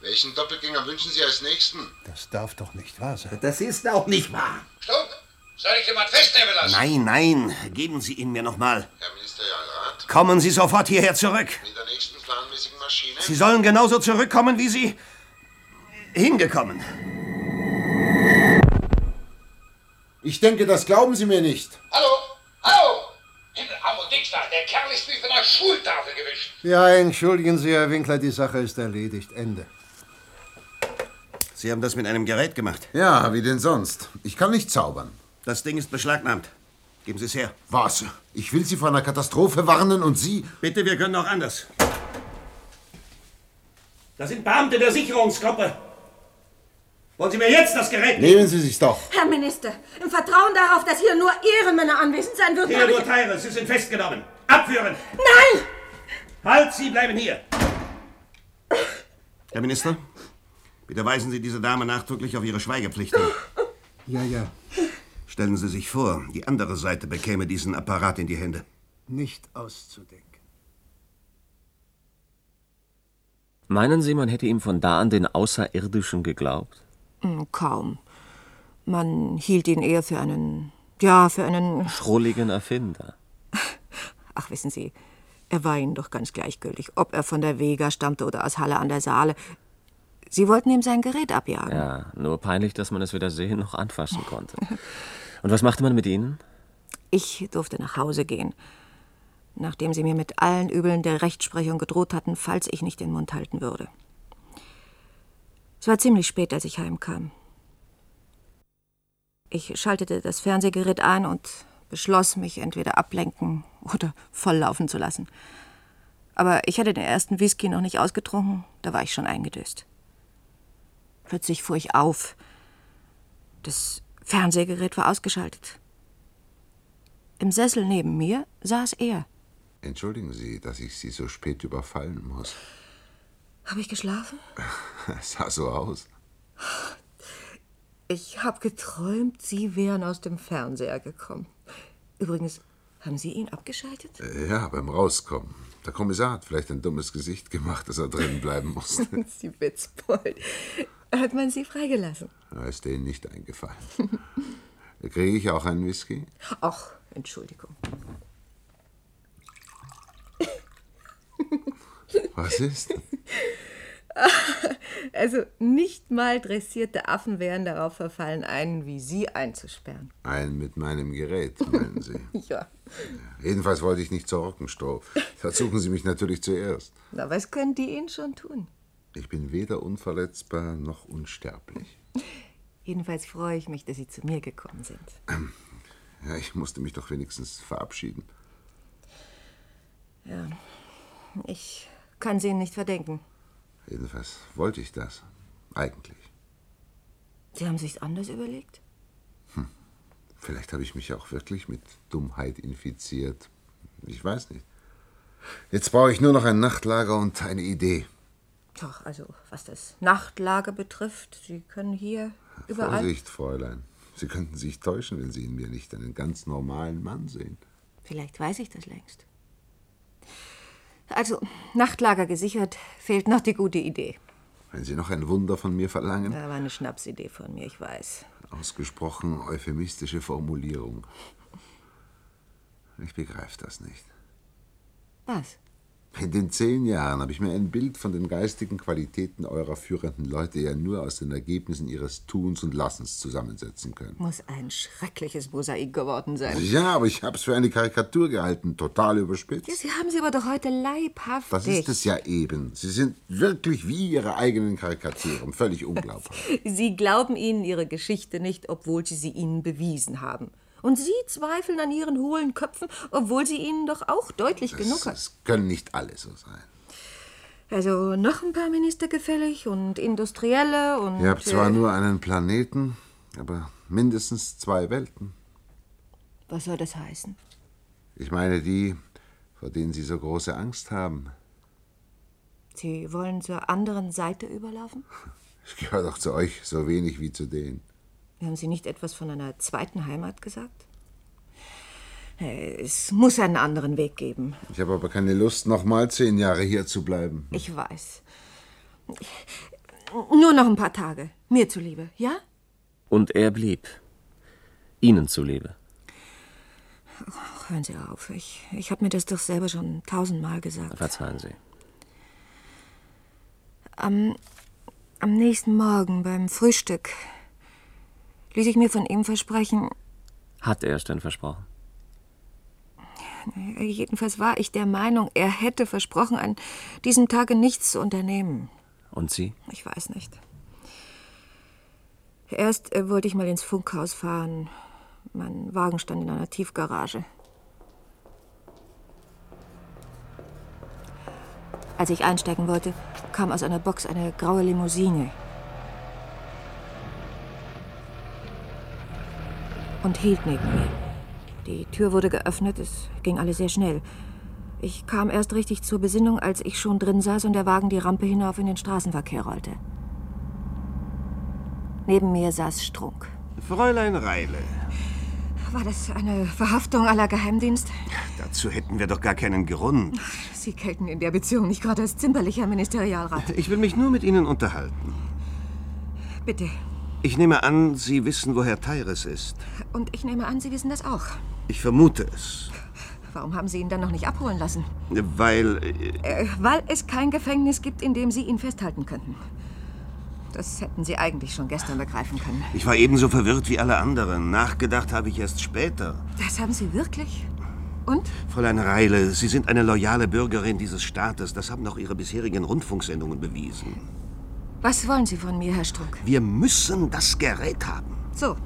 Speaker 7: Welchen Doppelgänger wünschen Sie als nächsten?
Speaker 11: Das darf doch nicht wahr sein.
Speaker 12: Das ist auch nicht wahr.
Speaker 15: Stunk, soll ich jemand festnehmen lassen?
Speaker 12: Nein, nein. Geben Sie ihn mir nochmal.
Speaker 7: Herr Ministerialrat,
Speaker 12: Kommen Sie sofort hierher zurück.
Speaker 7: mit der nächsten planmäßigen Maschine.
Speaker 12: Sie sollen genauso zurückkommen, wie Sie hingekommen.
Speaker 7: Ich denke, das glauben Sie mir nicht.
Speaker 15: Hallo, hallo! Himmel, Ham und Dickstag, der Kerl ist wie von Schultafel gewischt.
Speaker 11: Ja, entschuldigen Sie, Herr Winkler, die Sache ist erledigt. Ende.
Speaker 12: Sie haben das mit einem Gerät gemacht.
Speaker 7: Ja, wie denn sonst? Ich kann nicht zaubern.
Speaker 12: Das Ding ist beschlagnahmt. Geben Sie es her.
Speaker 7: Was? Ich will Sie vor einer Katastrophe warnen und Sie.
Speaker 12: Bitte, wir können auch anders. Das sind Beamte der Sicherungsgruppe. Wollen Sie mir jetzt das Gerät nehmen?
Speaker 7: Nehmen Sie sich's doch.
Speaker 6: Herr Minister, im Vertrauen darauf, dass hier nur Ehrenmänner anwesend sein würden,
Speaker 12: Theodor
Speaker 6: ich...
Speaker 12: Tyres, Sie sind festgenommen. Abführen!
Speaker 6: Nein!
Speaker 12: Halt, Sie bleiben hier! Herr Minister, bitte weisen Sie diese Dame nachdrücklich auf ihre Schweigepflicht hin.
Speaker 11: Ja, ja.
Speaker 12: Stellen Sie sich vor, die andere Seite bekäme diesen Apparat in die Hände.
Speaker 11: Nicht auszudenken.
Speaker 5: Meinen Sie, man hätte ihm von da an den Außerirdischen geglaubt?
Speaker 6: Hm, Kaum. Man hielt ihn eher für einen... Ja, für einen...
Speaker 5: Schrulligen Erfinder.
Speaker 6: Ach, wissen Sie, er war Ihnen doch ganz gleichgültig, ob er von der Vega stammte oder aus Halle an der Saale. Sie wollten ihm sein Gerät abjagen.
Speaker 5: Ja, nur peinlich, dass man es weder sehen noch anfassen konnte. Und was machte man mit Ihnen?
Speaker 6: Ich durfte nach Hause gehen, nachdem Sie mir mit allen Übeln der Rechtsprechung gedroht hatten, falls ich nicht den Mund halten würde. Es war ziemlich spät, als ich heimkam. Ich schaltete das Fernsehgerät ein und beschloss, mich entweder ablenken oder volllaufen zu lassen. Aber ich hatte den ersten Whisky noch nicht ausgetrunken, da war ich schon eingedöst. Plötzlich fuhr ich auf. Das Fernsehgerät war ausgeschaltet. Im Sessel neben mir saß er.
Speaker 7: Entschuldigen Sie, dass ich Sie so spät überfallen muss.
Speaker 6: Habe ich geschlafen? [laughs]
Speaker 7: Es sah so aus.
Speaker 6: Ich habe geträumt, Sie wären aus dem Fernseher gekommen. Übrigens, haben Sie ihn abgeschaltet?
Speaker 7: Äh, Ja, beim Rauskommen. Der Kommissar hat vielleicht ein dummes Gesicht gemacht, dass er drinnen bleiben musste. [laughs]
Speaker 6: Sie Witzbold. Hat man Sie freigelassen?
Speaker 7: Da ist denen nicht eingefallen. [laughs] Kriege ich auch einen Whisky?
Speaker 6: Ach, Entschuldigung.
Speaker 7: Was ist? [laughs] [laughs]
Speaker 6: Also nicht mal dressierte Affen wären darauf verfallen, einen wie Sie einzusperren.
Speaker 7: Einen mit meinem Gerät, meinen Sie? [laughs]
Speaker 6: Ja.
Speaker 7: Jedenfalls wollte ich nicht zur Rockenstroh. Versuchen Sie mich natürlich zuerst.
Speaker 6: Na, was können die Ihnen schon tun?
Speaker 7: Ich bin weder unverletzbar noch unsterblich.
Speaker 6: Jedenfalls freue ich mich, dass Sie zu mir gekommen sind.
Speaker 7: Ja, ich musste mich doch wenigstens verabschieden.
Speaker 6: Ja, ich kann Sie Ihnen nicht verdenken.
Speaker 7: Jedenfalls wollte ich das. Eigentlich.
Speaker 6: Sie haben sich's anders überlegt?
Speaker 7: Vielleicht habe ich mich auch wirklich mit Dummheit infiziert. Ich weiß nicht. Jetzt brauche ich nur noch ein Nachtlager und eine Idee.
Speaker 6: Doch, also was das Nachtlager betrifft, Sie können hier überall.
Speaker 7: Vorsicht, Fräulein. Sie könnten sich täuschen, wenn Sie in mir nicht einen ganz normalen Mann sehen.
Speaker 6: Vielleicht weiß ich das längst. Also, Nachtlager gesichert, fehlt noch die gute Idee.
Speaker 7: Wenn Sie noch ein Wunder von mir verlangen,
Speaker 6: Da war eine Schnapsidee von mir, ich weiß.
Speaker 7: ausgesprochen euphemistische Formulierung. Ich begreife das nicht.
Speaker 6: Was?
Speaker 7: In den zehn Jahren habe ich mir ein Bild von den geistigen Qualitäten eurer führenden Leute ja nur aus den Ergebnissen ihres Tuns und Lassens zusammensetzen können.
Speaker 6: Muss ein schreckliches Mosaik geworden sein.
Speaker 7: Ja, aber ich habe es für eine Karikatur gehalten, total überspitzt.
Speaker 6: Ja, Sie haben sie aber doch heute leibhaftig.
Speaker 7: Das ist es ja eben. Sie sind wirklich wie Ihre eigenen Karikaturen, völlig unglaubhaft. [laughs]
Speaker 6: Sie glauben ihnen ihre Geschichte nicht, obwohl sie sie ihnen bewiesen haben. Und Sie zweifeln an Ihren hohlen Köpfen, obwohl sie ihnen doch auch deutlich genug hat.
Speaker 7: Es können nicht alle so sein.
Speaker 6: Also noch ein paar Minister gefällig und Industrielle und.
Speaker 7: Ihr habt zwar
Speaker 6: äh,
Speaker 7: nur einen Planeten, aber mindestens zwei Welten.
Speaker 6: Was soll das heißen?
Speaker 7: Ich meine die, vor denen Sie so große Angst haben.
Speaker 6: Sie wollen zur anderen Seite überlaufen?
Speaker 7: Ich gehöre doch zu euch so wenig wie zu denen.
Speaker 6: Haben Sie nicht etwas von einer zweiten Heimat gesagt? Es muss einen anderen Weg geben.
Speaker 7: Ich habe aber keine Lust, noch mal zehn Jahre hier zu bleiben.
Speaker 6: Ich weiß. Nur noch ein paar Tage. Mir zuliebe, ja?
Speaker 5: Und er blieb. Ihnen zuliebe.
Speaker 6: Ach, hören Sie auf. Ich, ich habe mir das doch selber schon tausendmal gesagt.
Speaker 5: Verzeihen Sie.
Speaker 6: Am, am nächsten Morgen beim Frühstück ließ ich mir von ihm versprechen,
Speaker 5: Hat er es denn versprochen?
Speaker 6: jedenfalls war ich der Meinung, er hätte versprochen, an diesem Tage nichts zu unternehmen.
Speaker 5: Und Sie?
Speaker 6: Ich weiß nicht. Erst äh, wollte ich mal ins Funkhaus fahren. Mein Wagen stand in einer Tiefgarage. Als ich einsteigen wollte, kam aus einer Box eine graue Limousine. Und hielt neben mir. Die Tür wurde geöffnet, es ging alles sehr schnell. Ich kam erst richtig zur Besinnung, als ich schon drin saß und der Wagen die Rampe hinauf in den Straßenverkehr rollte. Neben mir saß Strunk.
Speaker 12: Fräulein Reile,
Speaker 6: War das eine Verhaftung aller Geheimdienst?
Speaker 12: dazu hätten wir doch gar keinen Grund.
Speaker 6: Sie gelten in der Beziehung nicht gerade als zimperlicher Ministerialrat.
Speaker 12: Ich will mich nur mit Ihnen unterhalten.
Speaker 6: Bitte.
Speaker 12: Ich nehme an, Sie wissen, wo Herr Teiris ist.
Speaker 6: Und ich nehme an, Sie wissen das auch.
Speaker 12: Ich vermute es.
Speaker 6: Warum haben Sie ihn dann noch nicht abholen lassen?
Speaker 12: Weil. äh,
Speaker 6: Äh, weil es kein Gefängnis gibt, in dem Sie ihn festhalten könnten. Das hätten Sie eigentlich schon gestern begreifen können.
Speaker 12: Ich war ebenso verwirrt wie alle anderen. Nachgedacht habe ich erst später.
Speaker 6: Das haben Sie wirklich? Und?
Speaker 12: Fräulein Reile, Sie sind eine loyale Bürgerin dieses Staates. Das haben auch Ihre bisherigen Rundfunksendungen bewiesen.
Speaker 6: Was wollen Sie von mir, Herr Strunk?
Speaker 12: Wir müssen das Gerät haben.
Speaker 6: So.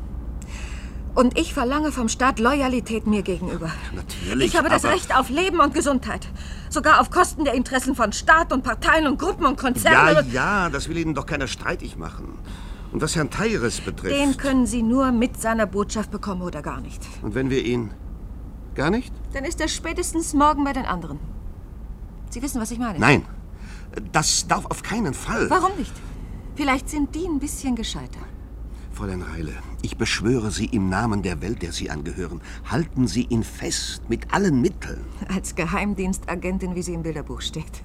Speaker 6: Und ich verlange vom Staat Loyalität mir gegenüber.
Speaker 12: Natürlich.
Speaker 6: Ich habe das Recht auf Leben und Gesundheit. Sogar auf Kosten der Interessen von Staat und Parteien und Gruppen und Konzernen.
Speaker 12: Ja,
Speaker 6: und
Speaker 12: ja, das will Ihnen doch keiner streitig machen. Und was Herrn Teiris betrifft.
Speaker 6: Den können Sie nur mit seiner Botschaft bekommen oder gar nicht.
Speaker 12: Und wenn wir ihn. Gar nicht?
Speaker 6: Dann ist er spätestens morgen bei den anderen. Sie wissen, was ich meine?
Speaker 12: Nein. Das darf auf keinen Fall.
Speaker 6: Warum nicht? Vielleicht sind die ein bisschen gescheiter.
Speaker 12: Fräulein Reile, ich beschwöre Sie im Namen der Welt, der Sie angehören. Halten Sie ihn fest, mit allen Mitteln.
Speaker 6: Als Geheimdienstagentin, wie sie im Bilderbuch steht.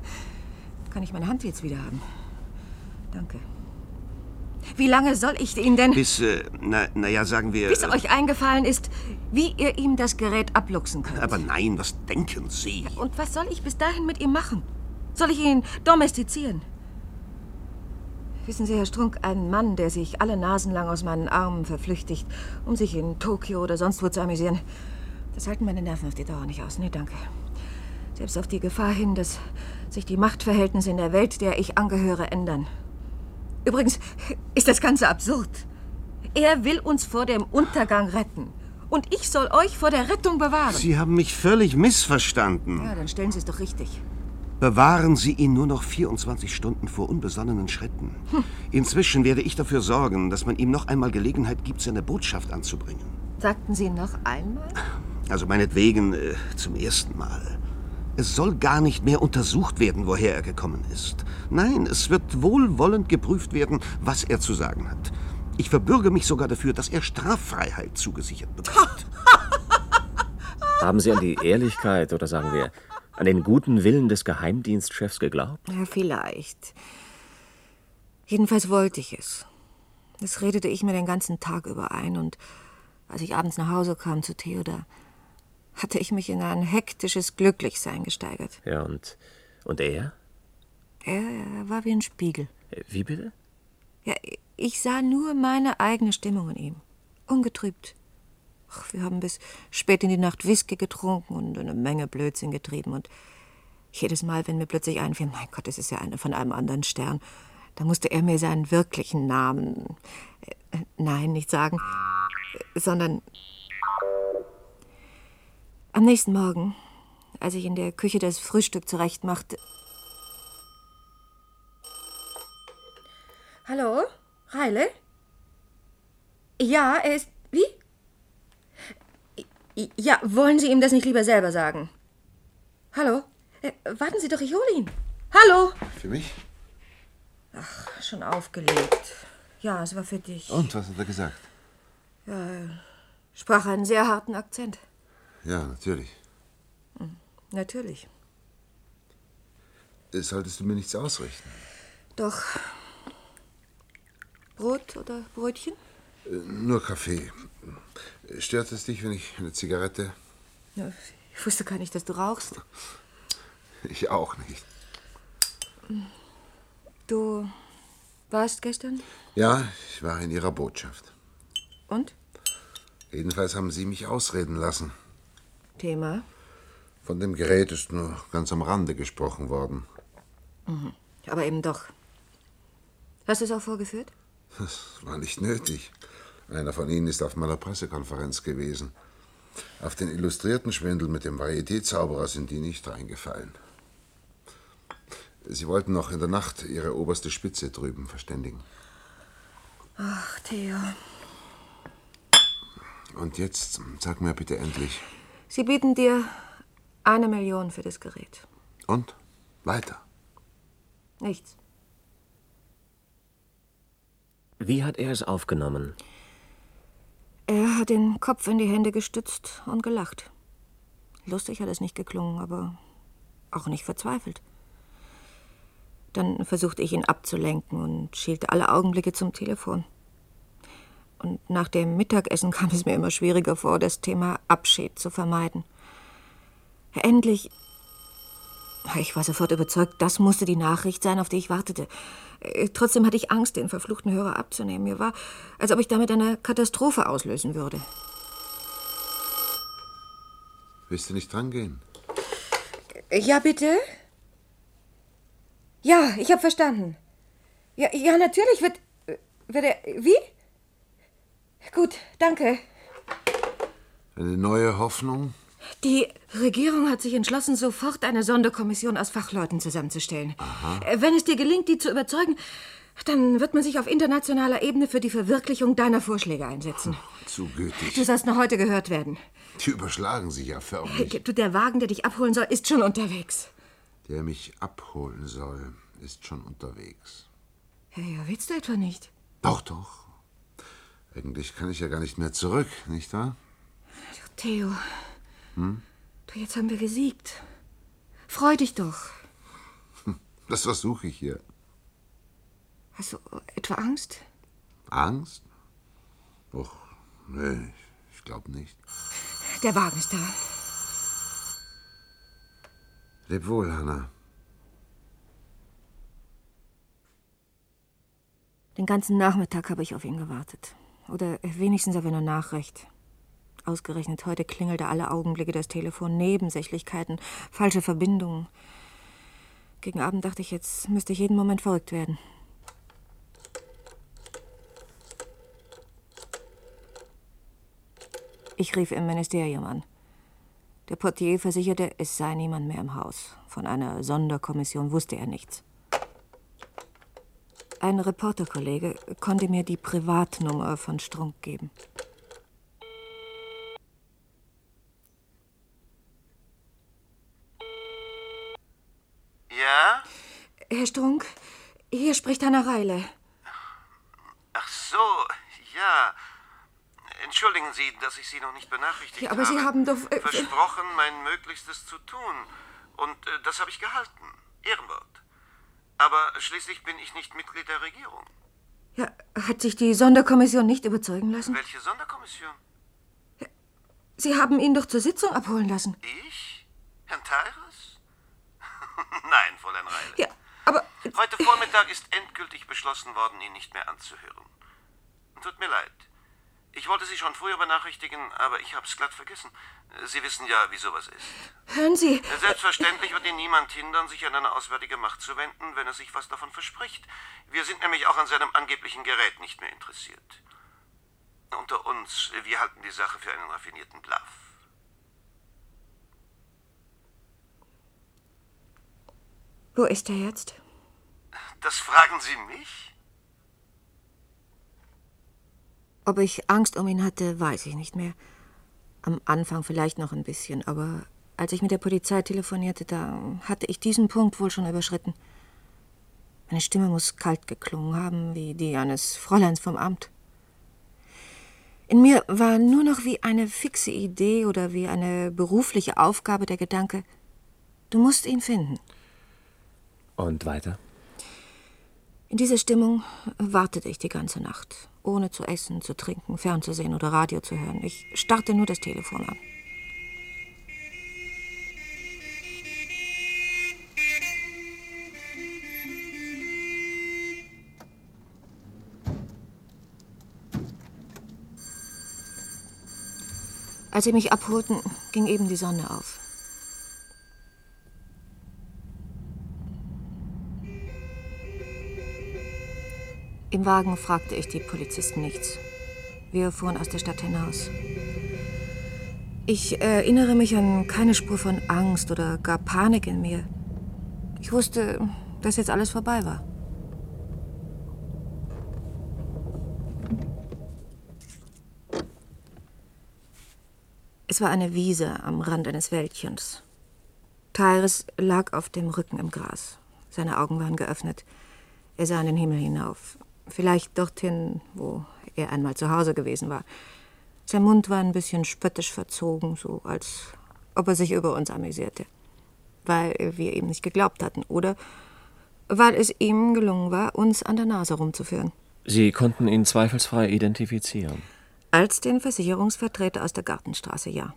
Speaker 6: Kann ich meine Hand jetzt wieder haben? Danke. Wie lange soll ich ihn denn...
Speaker 12: Bis, äh, na, na ja, sagen wir.
Speaker 6: Bis
Speaker 12: äh,
Speaker 6: euch eingefallen ist, wie ihr ihm das Gerät abluchsen könnt.
Speaker 12: Aber nein, was denken Sie?
Speaker 6: Und was soll ich bis dahin mit ihm machen? Soll ich ihn domestizieren? Wissen Sie, Herr Strunk, ein Mann, der sich alle Nasen lang aus meinen Armen verflüchtigt, um sich in Tokio oder sonst wo zu amüsieren, das halten meine Nerven auf die Dauer nicht aus. Nee, danke. Selbst auf die Gefahr hin, dass sich die Machtverhältnisse in der Welt, der ich angehöre, ändern. Übrigens ist das Ganze absurd. Er will uns vor dem Untergang retten. Und ich soll euch vor der Rettung bewahren.
Speaker 12: Sie haben mich völlig missverstanden.
Speaker 6: Ja, dann stellen Sie es doch richtig.
Speaker 12: Bewahren Sie ihn nur noch 24 Stunden vor unbesonnenen Schritten. Inzwischen werde ich dafür sorgen, dass man ihm noch einmal Gelegenheit gibt, seine Botschaft anzubringen.
Speaker 6: Sagten Sie noch einmal?
Speaker 12: Also meinetwegen äh, zum ersten Mal. Es soll gar nicht mehr untersucht werden, woher er gekommen ist. Nein, es wird wohlwollend geprüft werden, was er zu sagen hat. Ich verbürge mich sogar dafür, dass er Straffreiheit zugesichert bekommt. [laughs] [laughs]
Speaker 5: Haben Sie an die Ehrlichkeit oder sagen wir an den guten Willen des Geheimdienstchefs geglaubt?
Speaker 6: Ja, vielleicht. Jedenfalls wollte ich es. Das redete ich mir den ganzen Tag über ein und als ich abends nach Hause kam zu Theodor, hatte ich mich in ein hektisches Glücklichsein gesteigert.
Speaker 5: Ja, und, und er?
Speaker 6: Er, er war wie ein Spiegel.
Speaker 5: Äh, Wie bitte?
Speaker 6: Ja, ich sah nur meine eigene Stimmung in ihm. Ungetrübt. Ach, wir haben bis spät in die Nacht Whisky getrunken und eine Menge Blödsinn getrieben. Und jedes Mal, wenn mir plötzlich einfiel, mein Gott, das ist ja einer von einem anderen Stern, da musste er mir seinen wirklichen Namen, äh, nein, nicht sagen, sondern am nächsten Morgen, als ich in der Küche das Frühstück zurechtmachte. Hallo? Reile? Ja, er ist. Wie? Ja, wollen Sie ihm das nicht lieber selber sagen? Hallo? Äh, warten Sie doch, ich hole ihn. Hallo?
Speaker 16: Für mich?
Speaker 6: Ach, schon aufgelegt. Ja, es war für dich.
Speaker 16: Und, was hat er gesagt?
Speaker 6: Ja, er sprach einen sehr harten Akzent.
Speaker 16: Ja, natürlich.
Speaker 6: Natürlich.
Speaker 16: Äh, Solltest du mir nichts ausrichten?
Speaker 6: Doch. Brot oder Brötchen?
Speaker 16: Nur Kaffee. Stört es dich, wenn ich eine Zigarette?
Speaker 6: Ja, ich wusste gar nicht, dass du rauchst.
Speaker 16: Ich auch nicht.
Speaker 6: Du warst gestern?
Speaker 16: Ja, ich war in Ihrer Botschaft.
Speaker 6: Und?
Speaker 16: Jedenfalls haben Sie mich ausreden lassen.
Speaker 6: Thema?
Speaker 16: Von dem Gerät ist nur ganz am Rande gesprochen worden.
Speaker 6: Mhm. Aber eben doch. Hast du es auch vorgeführt?
Speaker 16: Das war nicht nötig. Einer von Ihnen ist auf meiner Pressekonferenz gewesen. Auf den illustrierten Schwindel mit dem Varieté-Zauberer sind die nicht reingefallen. Sie wollten noch in der Nacht Ihre oberste Spitze drüben verständigen.
Speaker 6: Ach, Theo.
Speaker 16: Und jetzt sag mir bitte endlich.
Speaker 6: Sie bieten dir eine Million für das Gerät.
Speaker 16: Und? Weiter.
Speaker 6: Nichts.
Speaker 5: Wie hat er es aufgenommen?
Speaker 6: Er hat den Kopf in die Hände gestützt und gelacht. Lustig hat es nicht geklungen, aber auch nicht verzweifelt. Dann versuchte ich ihn abzulenken und schielte alle Augenblicke zum Telefon. Und nach dem Mittagessen [laughs] kam es mir immer schwieriger vor, das Thema Abschied zu vermeiden. Endlich. Ich war sofort überzeugt, das musste die Nachricht sein, auf die ich wartete. Äh, Trotzdem hatte ich Angst, den verfluchten Hörer abzunehmen. Mir war, als ob ich damit eine Katastrophe auslösen würde.
Speaker 16: Willst du nicht drangehen?
Speaker 6: Ja, bitte? Ja, ich habe verstanden. Ja, ja, natürlich wird, wird er. Wie? Gut, danke.
Speaker 16: Eine neue Hoffnung?
Speaker 6: Die Regierung hat sich entschlossen, sofort eine Sonderkommission aus Fachleuten zusammenzustellen. Äh, Wenn es dir gelingt, die zu überzeugen, dann wird man sich auf internationaler Ebene für die Verwirklichung deiner Vorschläge einsetzen.
Speaker 16: Zu gütig.
Speaker 6: Du sollst noch heute gehört werden.
Speaker 16: Die überschlagen sich ja förmlich.
Speaker 6: Du, der Wagen, der dich abholen soll, ist schon unterwegs.
Speaker 16: Der mich abholen soll, ist schon unterwegs.
Speaker 6: Ja, ja, willst du etwa nicht?
Speaker 16: Doch, doch. Eigentlich kann ich ja gar nicht mehr zurück, nicht wahr?
Speaker 6: Theo,
Speaker 16: Hm?
Speaker 6: du, jetzt haben wir gesiegt. Freu dich doch. [laughs]
Speaker 16: Das versuche ich hier.
Speaker 6: Hast du etwa Angst?
Speaker 16: Angst? Och, nee, ich glaube nicht.
Speaker 6: Der Wagen ist da.
Speaker 16: Leb wohl, Hanna.
Speaker 6: Den ganzen Nachmittag habe ich auf ihn gewartet. Oder wenigstens auf eine Nachricht. Ausgerechnet heute klingelte alle Augenblicke das Telefon. Nebensächlichkeiten, falsche Verbindungen. Gegen Abend dachte ich, jetzt müsste ich jeden Moment verrückt werden. Ich rief im Ministerium an. Der Portier versicherte, es sei niemand mehr im Haus. Von einer Sonderkommission wusste er nichts. Ein Reporterkollege konnte mir die Privatnummer von Strunk geben.
Speaker 12: Ja?
Speaker 6: Herr Strunk, hier spricht Hanna Reile.
Speaker 12: Ach so, ja. Entschuldigen Sie, dass ich Sie noch nicht benachrichtigt
Speaker 6: Ja, aber
Speaker 12: habe.
Speaker 6: Sie haben doch, äh,
Speaker 12: Versprochen, mein Möglichstes zu tun. Und äh, das habe ich gehalten. Ehrenwort. Aber schließlich bin ich nicht Mitglied der Regierung.
Speaker 6: Ja, hat sich die Sonderkommission nicht überzeugen lassen?
Speaker 12: Welche Sonderkommission?
Speaker 6: Sie haben ihn doch zur Sitzung abholen lassen.
Speaker 12: Ich? Herrn Teires? [laughs] Nein, Fräulein Reile.
Speaker 6: Ja, aber...
Speaker 12: Heute Vormittag ist endgültig beschlossen worden, ihn nicht mehr anzuhören. Tut mir leid. Ich wollte Sie schon früher benachrichtigen, aber ich habe es glatt vergessen. Sie wissen ja, wie sowas ist.
Speaker 6: Hören Sie,
Speaker 12: Selbstverständlich wird ihn niemand hindern, sich an eine auswärtige Macht zu wenden, wenn er sich was davon verspricht. Wir sind nämlich auch an seinem angeblichen Gerät nicht mehr interessiert. Unter uns, wir halten die Sache für einen raffinierten Bluff.
Speaker 6: Wo ist er jetzt?
Speaker 12: Das fragen Sie mich?
Speaker 6: Ob ich Angst um ihn hatte, weiß ich nicht mehr. Am Anfang vielleicht noch ein bisschen, aber als ich mit der Polizei telefonierte, da hatte ich diesen Punkt wohl schon überschritten. Meine Stimme muss kalt geklungen haben, wie die eines Fräuleins vom Amt. In mir war nur noch wie eine fixe Idee oder wie eine berufliche Aufgabe der Gedanke, du musst ihn finden.
Speaker 5: Und weiter?
Speaker 6: In dieser Stimmung wartete ich die ganze Nacht, ohne zu essen, zu trinken, fernzusehen oder Radio zu hören. Ich starrte nur das Telefon an. Als sie mich abholten, ging eben die Sonne auf. Im Wagen fragte ich die Polizisten nichts. Wir fuhren aus der Stadt hinaus. Ich erinnere mich an keine Spur von Angst oder gar Panik in mir. Ich wusste, dass jetzt alles vorbei war. Es war eine Wiese am Rand eines Wäldchens. Tyrus lag auf dem Rücken im Gras. Seine Augen waren geöffnet. Er sah in den Himmel hinauf. Vielleicht dorthin, wo er einmal zu Hause gewesen war. Sein Mund war ein bisschen spöttisch verzogen, so als ob er sich über uns amüsierte. Weil wir ihm nicht geglaubt hatten. Oder weil es ihm gelungen war, uns an der Nase rumzuführen.
Speaker 5: Sie konnten ihn zweifelsfrei identifizieren.
Speaker 6: Als den Versicherungsvertreter aus der Gartenstraße, ja.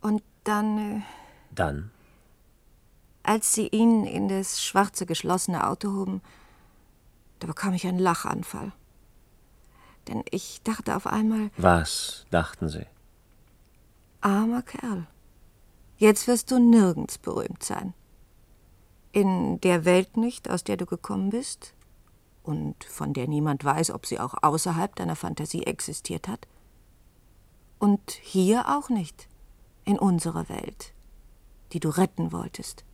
Speaker 6: Und dann, äh,
Speaker 5: Dann?
Speaker 6: als sie ihn in das schwarze, geschlossene Auto hoben, da bekam ich einen Lachanfall. Denn ich dachte auf einmal,
Speaker 5: Was dachten Sie?
Speaker 6: armer Kerl, jetzt wirst du nirgends berühmt sein. In der Welt nicht, aus der du gekommen bist, und von der niemand weiß, ob sie auch außerhalb deiner Fantasie existiert hat? Und hier auch nicht, in unserer Welt, die du retten wolltest.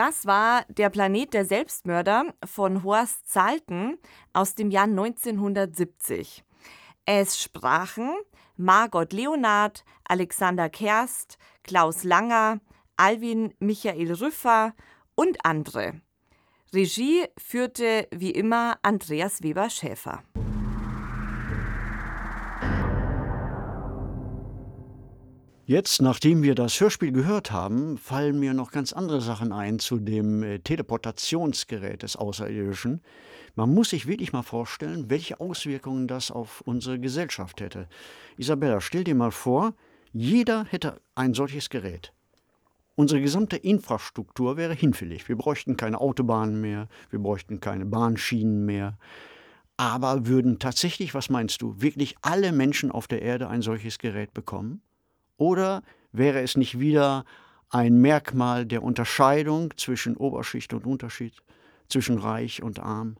Speaker 3: Das war Der Planet der Selbstmörder von Horst Salten aus dem Jahr 1970. Es sprachen Margot Leonard, Alexander Kerst, Klaus Langer, Alwin Michael Rüffer und andere. Regie führte wie immer Andreas Weber-Schäfer.
Speaker 2: Jetzt, nachdem wir das Hörspiel gehört haben, fallen mir noch ganz andere Sachen ein zu dem äh, Teleportationsgerät des Außerirdischen. Man muss sich wirklich mal vorstellen, welche Auswirkungen das auf unsere Gesellschaft hätte. Isabella, stell dir mal vor, jeder hätte ein solches Gerät. Unsere gesamte Infrastruktur wäre hinfällig. Wir bräuchten keine Autobahnen mehr, wir bräuchten keine Bahnschienen mehr. Aber würden tatsächlich, was meinst du, wirklich alle Menschen auf der Erde ein solches Gerät bekommen? Oder wäre es nicht wieder ein Merkmal der Unterscheidung zwischen Oberschicht und Unterschied, zwischen reich und arm?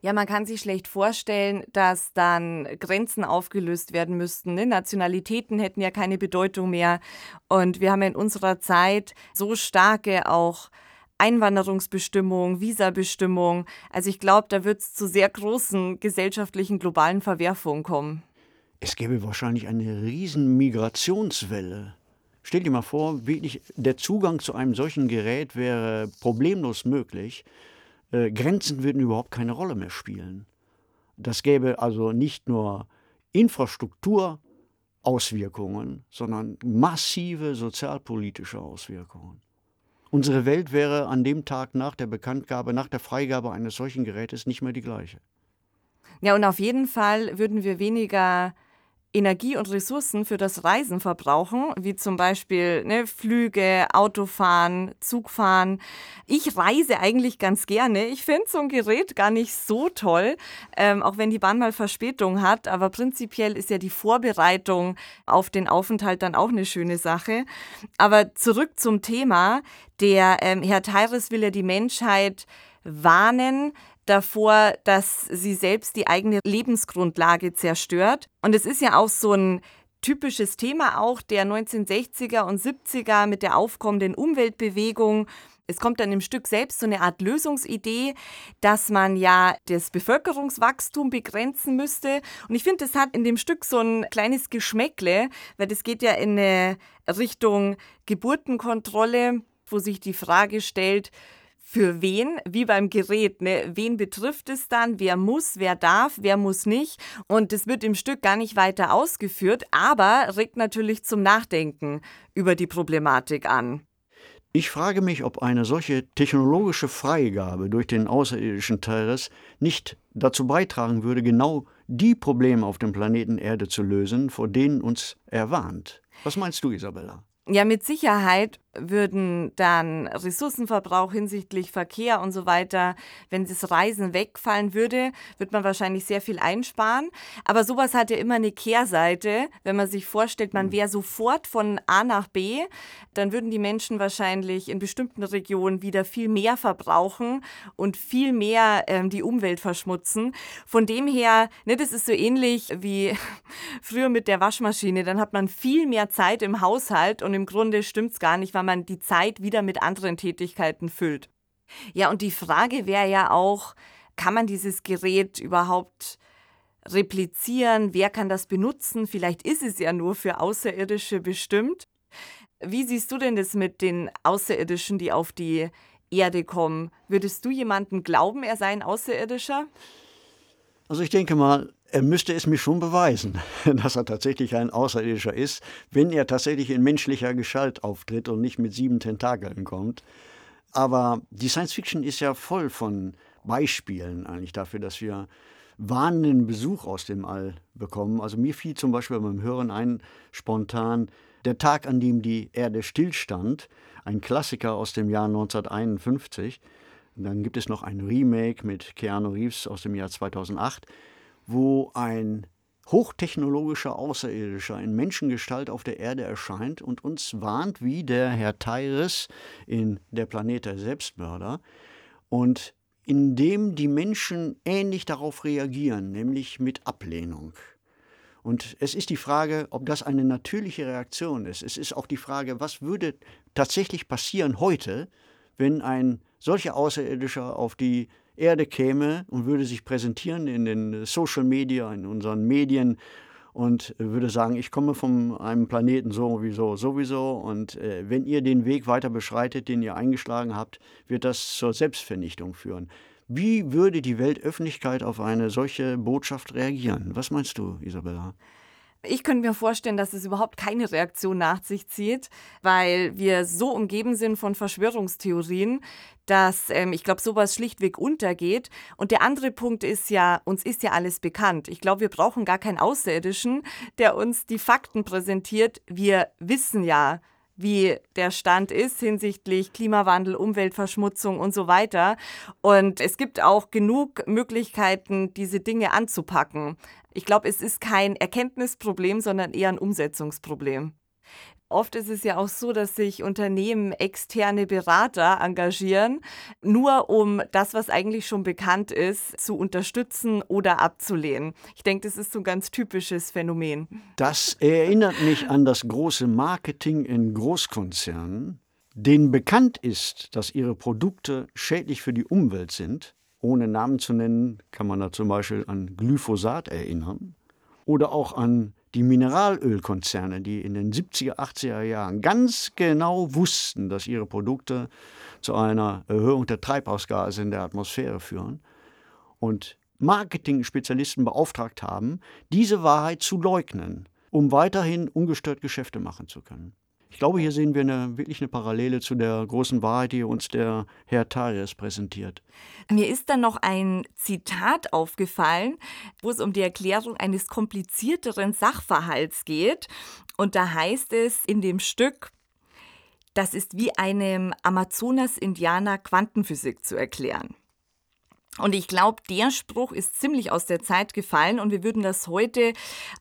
Speaker 3: Ja, man kann sich schlecht vorstellen, dass dann Grenzen aufgelöst werden müssten. Ne? Nationalitäten hätten ja keine Bedeutung mehr. Und wir haben in unserer Zeit so starke auch Einwanderungsbestimmungen, Visabestimmungen. Also ich glaube, da wird es zu sehr großen gesellschaftlichen globalen Verwerfungen kommen.
Speaker 2: Es gäbe wahrscheinlich eine riesen Migrationswelle. Stell dir mal vor, wirklich der Zugang zu einem solchen Gerät wäre problemlos möglich. Äh, Grenzen würden überhaupt keine Rolle mehr spielen. Das gäbe also nicht nur Infrastrukturauswirkungen, sondern massive sozialpolitische Auswirkungen. Unsere Welt wäre an dem Tag nach der Bekanntgabe, nach der Freigabe eines solchen Gerätes nicht mehr die gleiche.
Speaker 3: Ja, und auf jeden Fall würden wir weniger Energie und Ressourcen für das Reisen verbrauchen, wie zum Beispiel ne, Flüge, Autofahren, Zugfahren. Ich reise eigentlich ganz gerne. Ich finde so ein Gerät gar nicht so toll, ähm, auch wenn die Bahn mal Verspätung hat. Aber prinzipiell ist ja die Vorbereitung auf den Aufenthalt dann auch eine schöne Sache. Aber zurück zum Thema. Der ähm, Herr Teiris will ja die Menschheit warnen, davor, dass sie selbst die eigene Lebensgrundlage zerstört. Und es ist ja auch so ein typisches Thema auch der 1960er und 70er mit der aufkommenden Umweltbewegung. Es kommt dann im Stück selbst so eine Art Lösungsidee, dass man ja das Bevölkerungswachstum begrenzen müsste. Und ich finde, das hat in dem Stück so ein kleines Geschmäckle, weil das geht ja in eine Richtung Geburtenkontrolle, wo sich die Frage stellt, für wen, wie beim Gerät, ne? wen betrifft es dann, wer muss, wer darf, wer muss nicht. Und das wird im Stück gar nicht weiter ausgeführt, aber regt natürlich zum Nachdenken über die Problematik an.
Speaker 2: Ich frage mich, ob eine solche technologische Freigabe durch den außerirdischen Teres nicht dazu beitragen würde, genau die Probleme auf dem Planeten Erde zu lösen, vor denen uns er warnt. Was meinst du, Isabella?
Speaker 3: Ja, mit Sicherheit würden dann Ressourcenverbrauch hinsichtlich Verkehr und so weiter, wenn das Reisen wegfallen würde, wird man wahrscheinlich sehr viel einsparen. Aber sowas hat ja immer eine Kehrseite. Wenn man sich vorstellt, man wäre sofort von A nach B, dann würden die Menschen wahrscheinlich in bestimmten Regionen wieder viel mehr verbrauchen und viel mehr ähm, die Umwelt verschmutzen. Von dem her, ne, das ist so ähnlich wie [laughs] früher mit der Waschmaschine. Dann hat man viel mehr Zeit im Haushalt und im Grunde stimmt es gar nicht, weil man die Zeit wieder mit anderen Tätigkeiten füllt. Ja, und die Frage wäre ja auch, kann man dieses Gerät überhaupt replizieren? Wer kann das benutzen? Vielleicht ist es ja nur für Außerirdische bestimmt. Wie siehst du denn das mit den Außerirdischen, die auf die Erde kommen? Würdest du jemandem glauben, er sei ein Außerirdischer?
Speaker 2: Also ich denke mal, er müsste es mir schon beweisen, [laughs] dass er tatsächlich ein Außerirdischer ist, wenn er tatsächlich in menschlicher Gestalt auftritt und nicht mit sieben Tentakeln kommt. Aber die Science Fiction ist ja voll von Beispielen eigentlich dafür, dass wir warnenden Besuch aus dem All bekommen. Also mir fiel zum Beispiel beim Hören ein spontan der Tag, an dem die Erde stillstand, ein Klassiker aus dem Jahr 1951. Und dann gibt es noch ein Remake mit Keanu Reeves aus dem Jahr 2008, wo ein hochtechnologischer Außerirdischer in Menschengestalt auf der Erde erscheint und uns warnt, wie der Herr Tyres in Der Planet der Selbstmörder. Und indem die Menschen ähnlich darauf reagieren, nämlich mit Ablehnung. Und es ist die Frage, ob das eine natürliche Reaktion ist. Es ist auch die Frage, was würde tatsächlich passieren heute, wenn ein solcher Außerirdischer auf die Erde käme und würde sich präsentieren in den Social Media, in unseren Medien und würde sagen, ich komme von einem Planeten sowieso, sowieso und äh, wenn ihr den Weg weiter beschreitet, den ihr eingeschlagen habt, wird das zur Selbstvernichtung führen. Wie würde die Weltöffentlichkeit auf eine solche Botschaft reagieren? Was meinst du, Isabella?
Speaker 3: Ich könnte mir vorstellen, dass es überhaupt keine Reaktion nach sich zieht, weil wir so umgeben sind von Verschwörungstheorien, dass ähm, ich glaube, sowas schlichtweg untergeht. Und der andere Punkt ist ja, uns ist ja alles bekannt. Ich glaube, wir brauchen gar keinen Außerirdischen, der uns die Fakten präsentiert. Wir wissen ja, wie der Stand ist hinsichtlich Klimawandel, Umweltverschmutzung und so weiter. Und es gibt auch genug Möglichkeiten, diese Dinge anzupacken. Ich glaube, es ist kein Erkenntnisproblem, sondern eher ein Umsetzungsproblem. Oft ist es ja auch so, dass sich Unternehmen externe Berater engagieren, nur um das, was eigentlich schon bekannt ist, zu unterstützen oder abzulehnen. Ich denke, das ist so ein ganz typisches Phänomen.
Speaker 2: Das erinnert mich an das große Marketing in Großkonzernen, denen bekannt ist, dass ihre Produkte schädlich für die Umwelt sind. Ohne Namen zu nennen, kann man da zum Beispiel an Glyphosat erinnern oder auch an die Mineralölkonzerne, die in den 70er, 80er Jahren ganz genau wussten, dass ihre Produkte zu einer Erhöhung der Treibhausgase in der Atmosphäre führen und Marketing-Spezialisten beauftragt haben, diese Wahrheit zu leugnen, um weiterhin ungestört Geschäfte machen zu können. Ich glaube, hier sehen wir eine, wirklich eine Parallele zu der großen Wahrheit, die uns der Herr Tarius präsentiert.
Speaker 3: Mir ist dann noch ein Zitat aufgefallen, wo es um die Erklärung eines komplizierteren Sachverhalts geht. Und da heißt es in dem Stück, das ist wie einem Amazonas-Indianer Quantenphysik zu erklären. Und ich glaube, der Spruch ist ziemlich aus der Zeit gefallen und wir würden das heute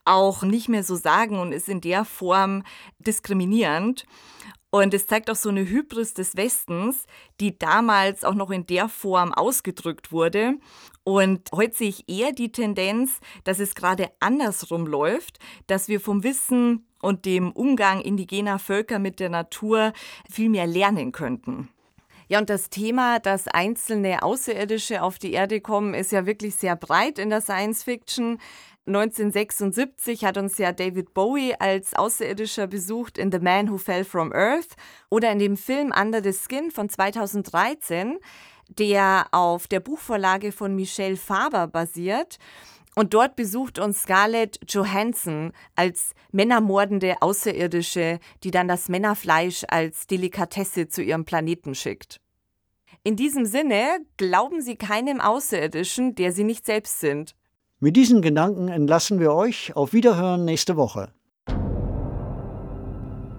Speaker 3: auch nicht mehr so sagen und ist in der Form diskriminierend. Und es zeigt auch so eine Hybris des Westens, die damals auch noch in der Form ausgedrückt wurde. Und heute sehe ich eher die Tendenz, dass es gerade andersrum läuft, dass wir vom Wissen und dem Umgang indigener Völker mit der Natur viel mehr lernen könnten. Ja, und das Thema, dass einzelne Außerirdische auf die Erde kommen, ist ja wirklich sehr breit in der Science Fiction. 1976 hat uns ja David Bowie als Außerirdischer besucht in The Man Who Fell from Earth oder in dem Film Under the Skin von 2013, der auf der Buchvorlage von Michelle Faber basiert. Und dort besucht uns Scarlett Johansson als männermordende Außerirdische, die dann das Männerfleisch als Delikatesse zu ihrem Planeten schickt. In diesem Sinne glauben Sie keinem Außerirdischen, der Sie nicht selbst sind.
Speaker 2: Mit diesen Gedanken entlassen wir euch. Auf Wiederhören nächste Woche.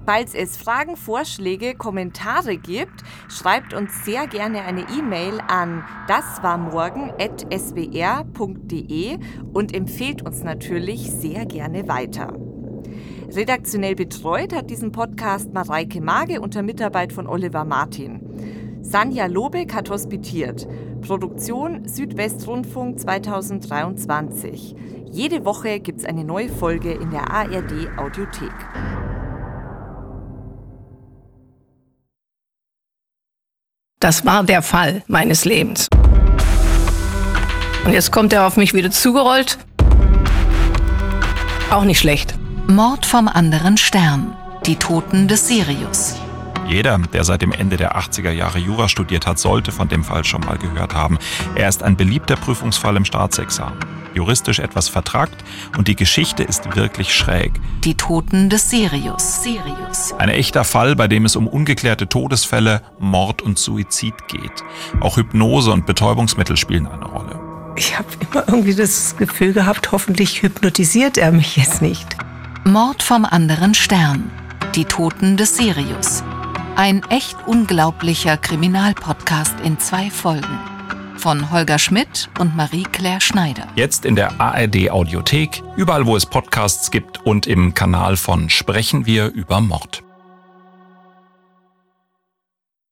Speaker 3: Falls es Fragen, Vorschläge, Kommentare gibt, schreibt uns sehr gerne eine E-Mail an daswarmorgen.swr.de und empfehlt uns natürlich sehr gerne weiter. Redaktionell betreut hat diesen Podcast Mareike Mage unter Mitarbeit von Oliver Martin. Sanja Lobeck hat hospitiert. Produktion Südwestrundfunk 2023. Jede Woche gibt es eine neue Folge in der ARD Audiothek.
Speaker 17: Das war der Fall meines Lebens. Und jetzt kommt er auf mich wieder zugerollt. Auch nicht schlecht.
Speaker 18: Mord vom anderen Stern. Die Toten des Sirius. Jeder, der seit dem Ende der 80er Jahre Jura studiert hat, sollte von dem Fall schon mal gehört haben. Er ist ein beliebter Prüfungsfall im Staatsexamen. Juristisch etwas vertrackt und die Geschichte ist wirklich schräg.
Speaker 19: Die Toten des Sirius. Sirius.
Speaker 18: Ein echter Fall, bei dem es um ungeklärte Todesfälle, Mord und Suizid geht. Auch Hypnose und Betäubungsmittel spielen eine Rolle.
Speaker 20: Ich habe immer irgendwie das Gefühl gehabt, hoffentlich hypnotisiert er mich jetzt nicht.
Speaker 19: Mord vom anderen Stern. Die Toten des Sirius. Ein echt unglaublicher Kriminalpodcast in zwei Folgen. Von Holger Schmidt und Marie-Claire Schneider.
Speaker 18: Jetzt in der ARD Audiothek, überall wo es Podcasts gibt und im Kanal von Sprechen wir über Mord.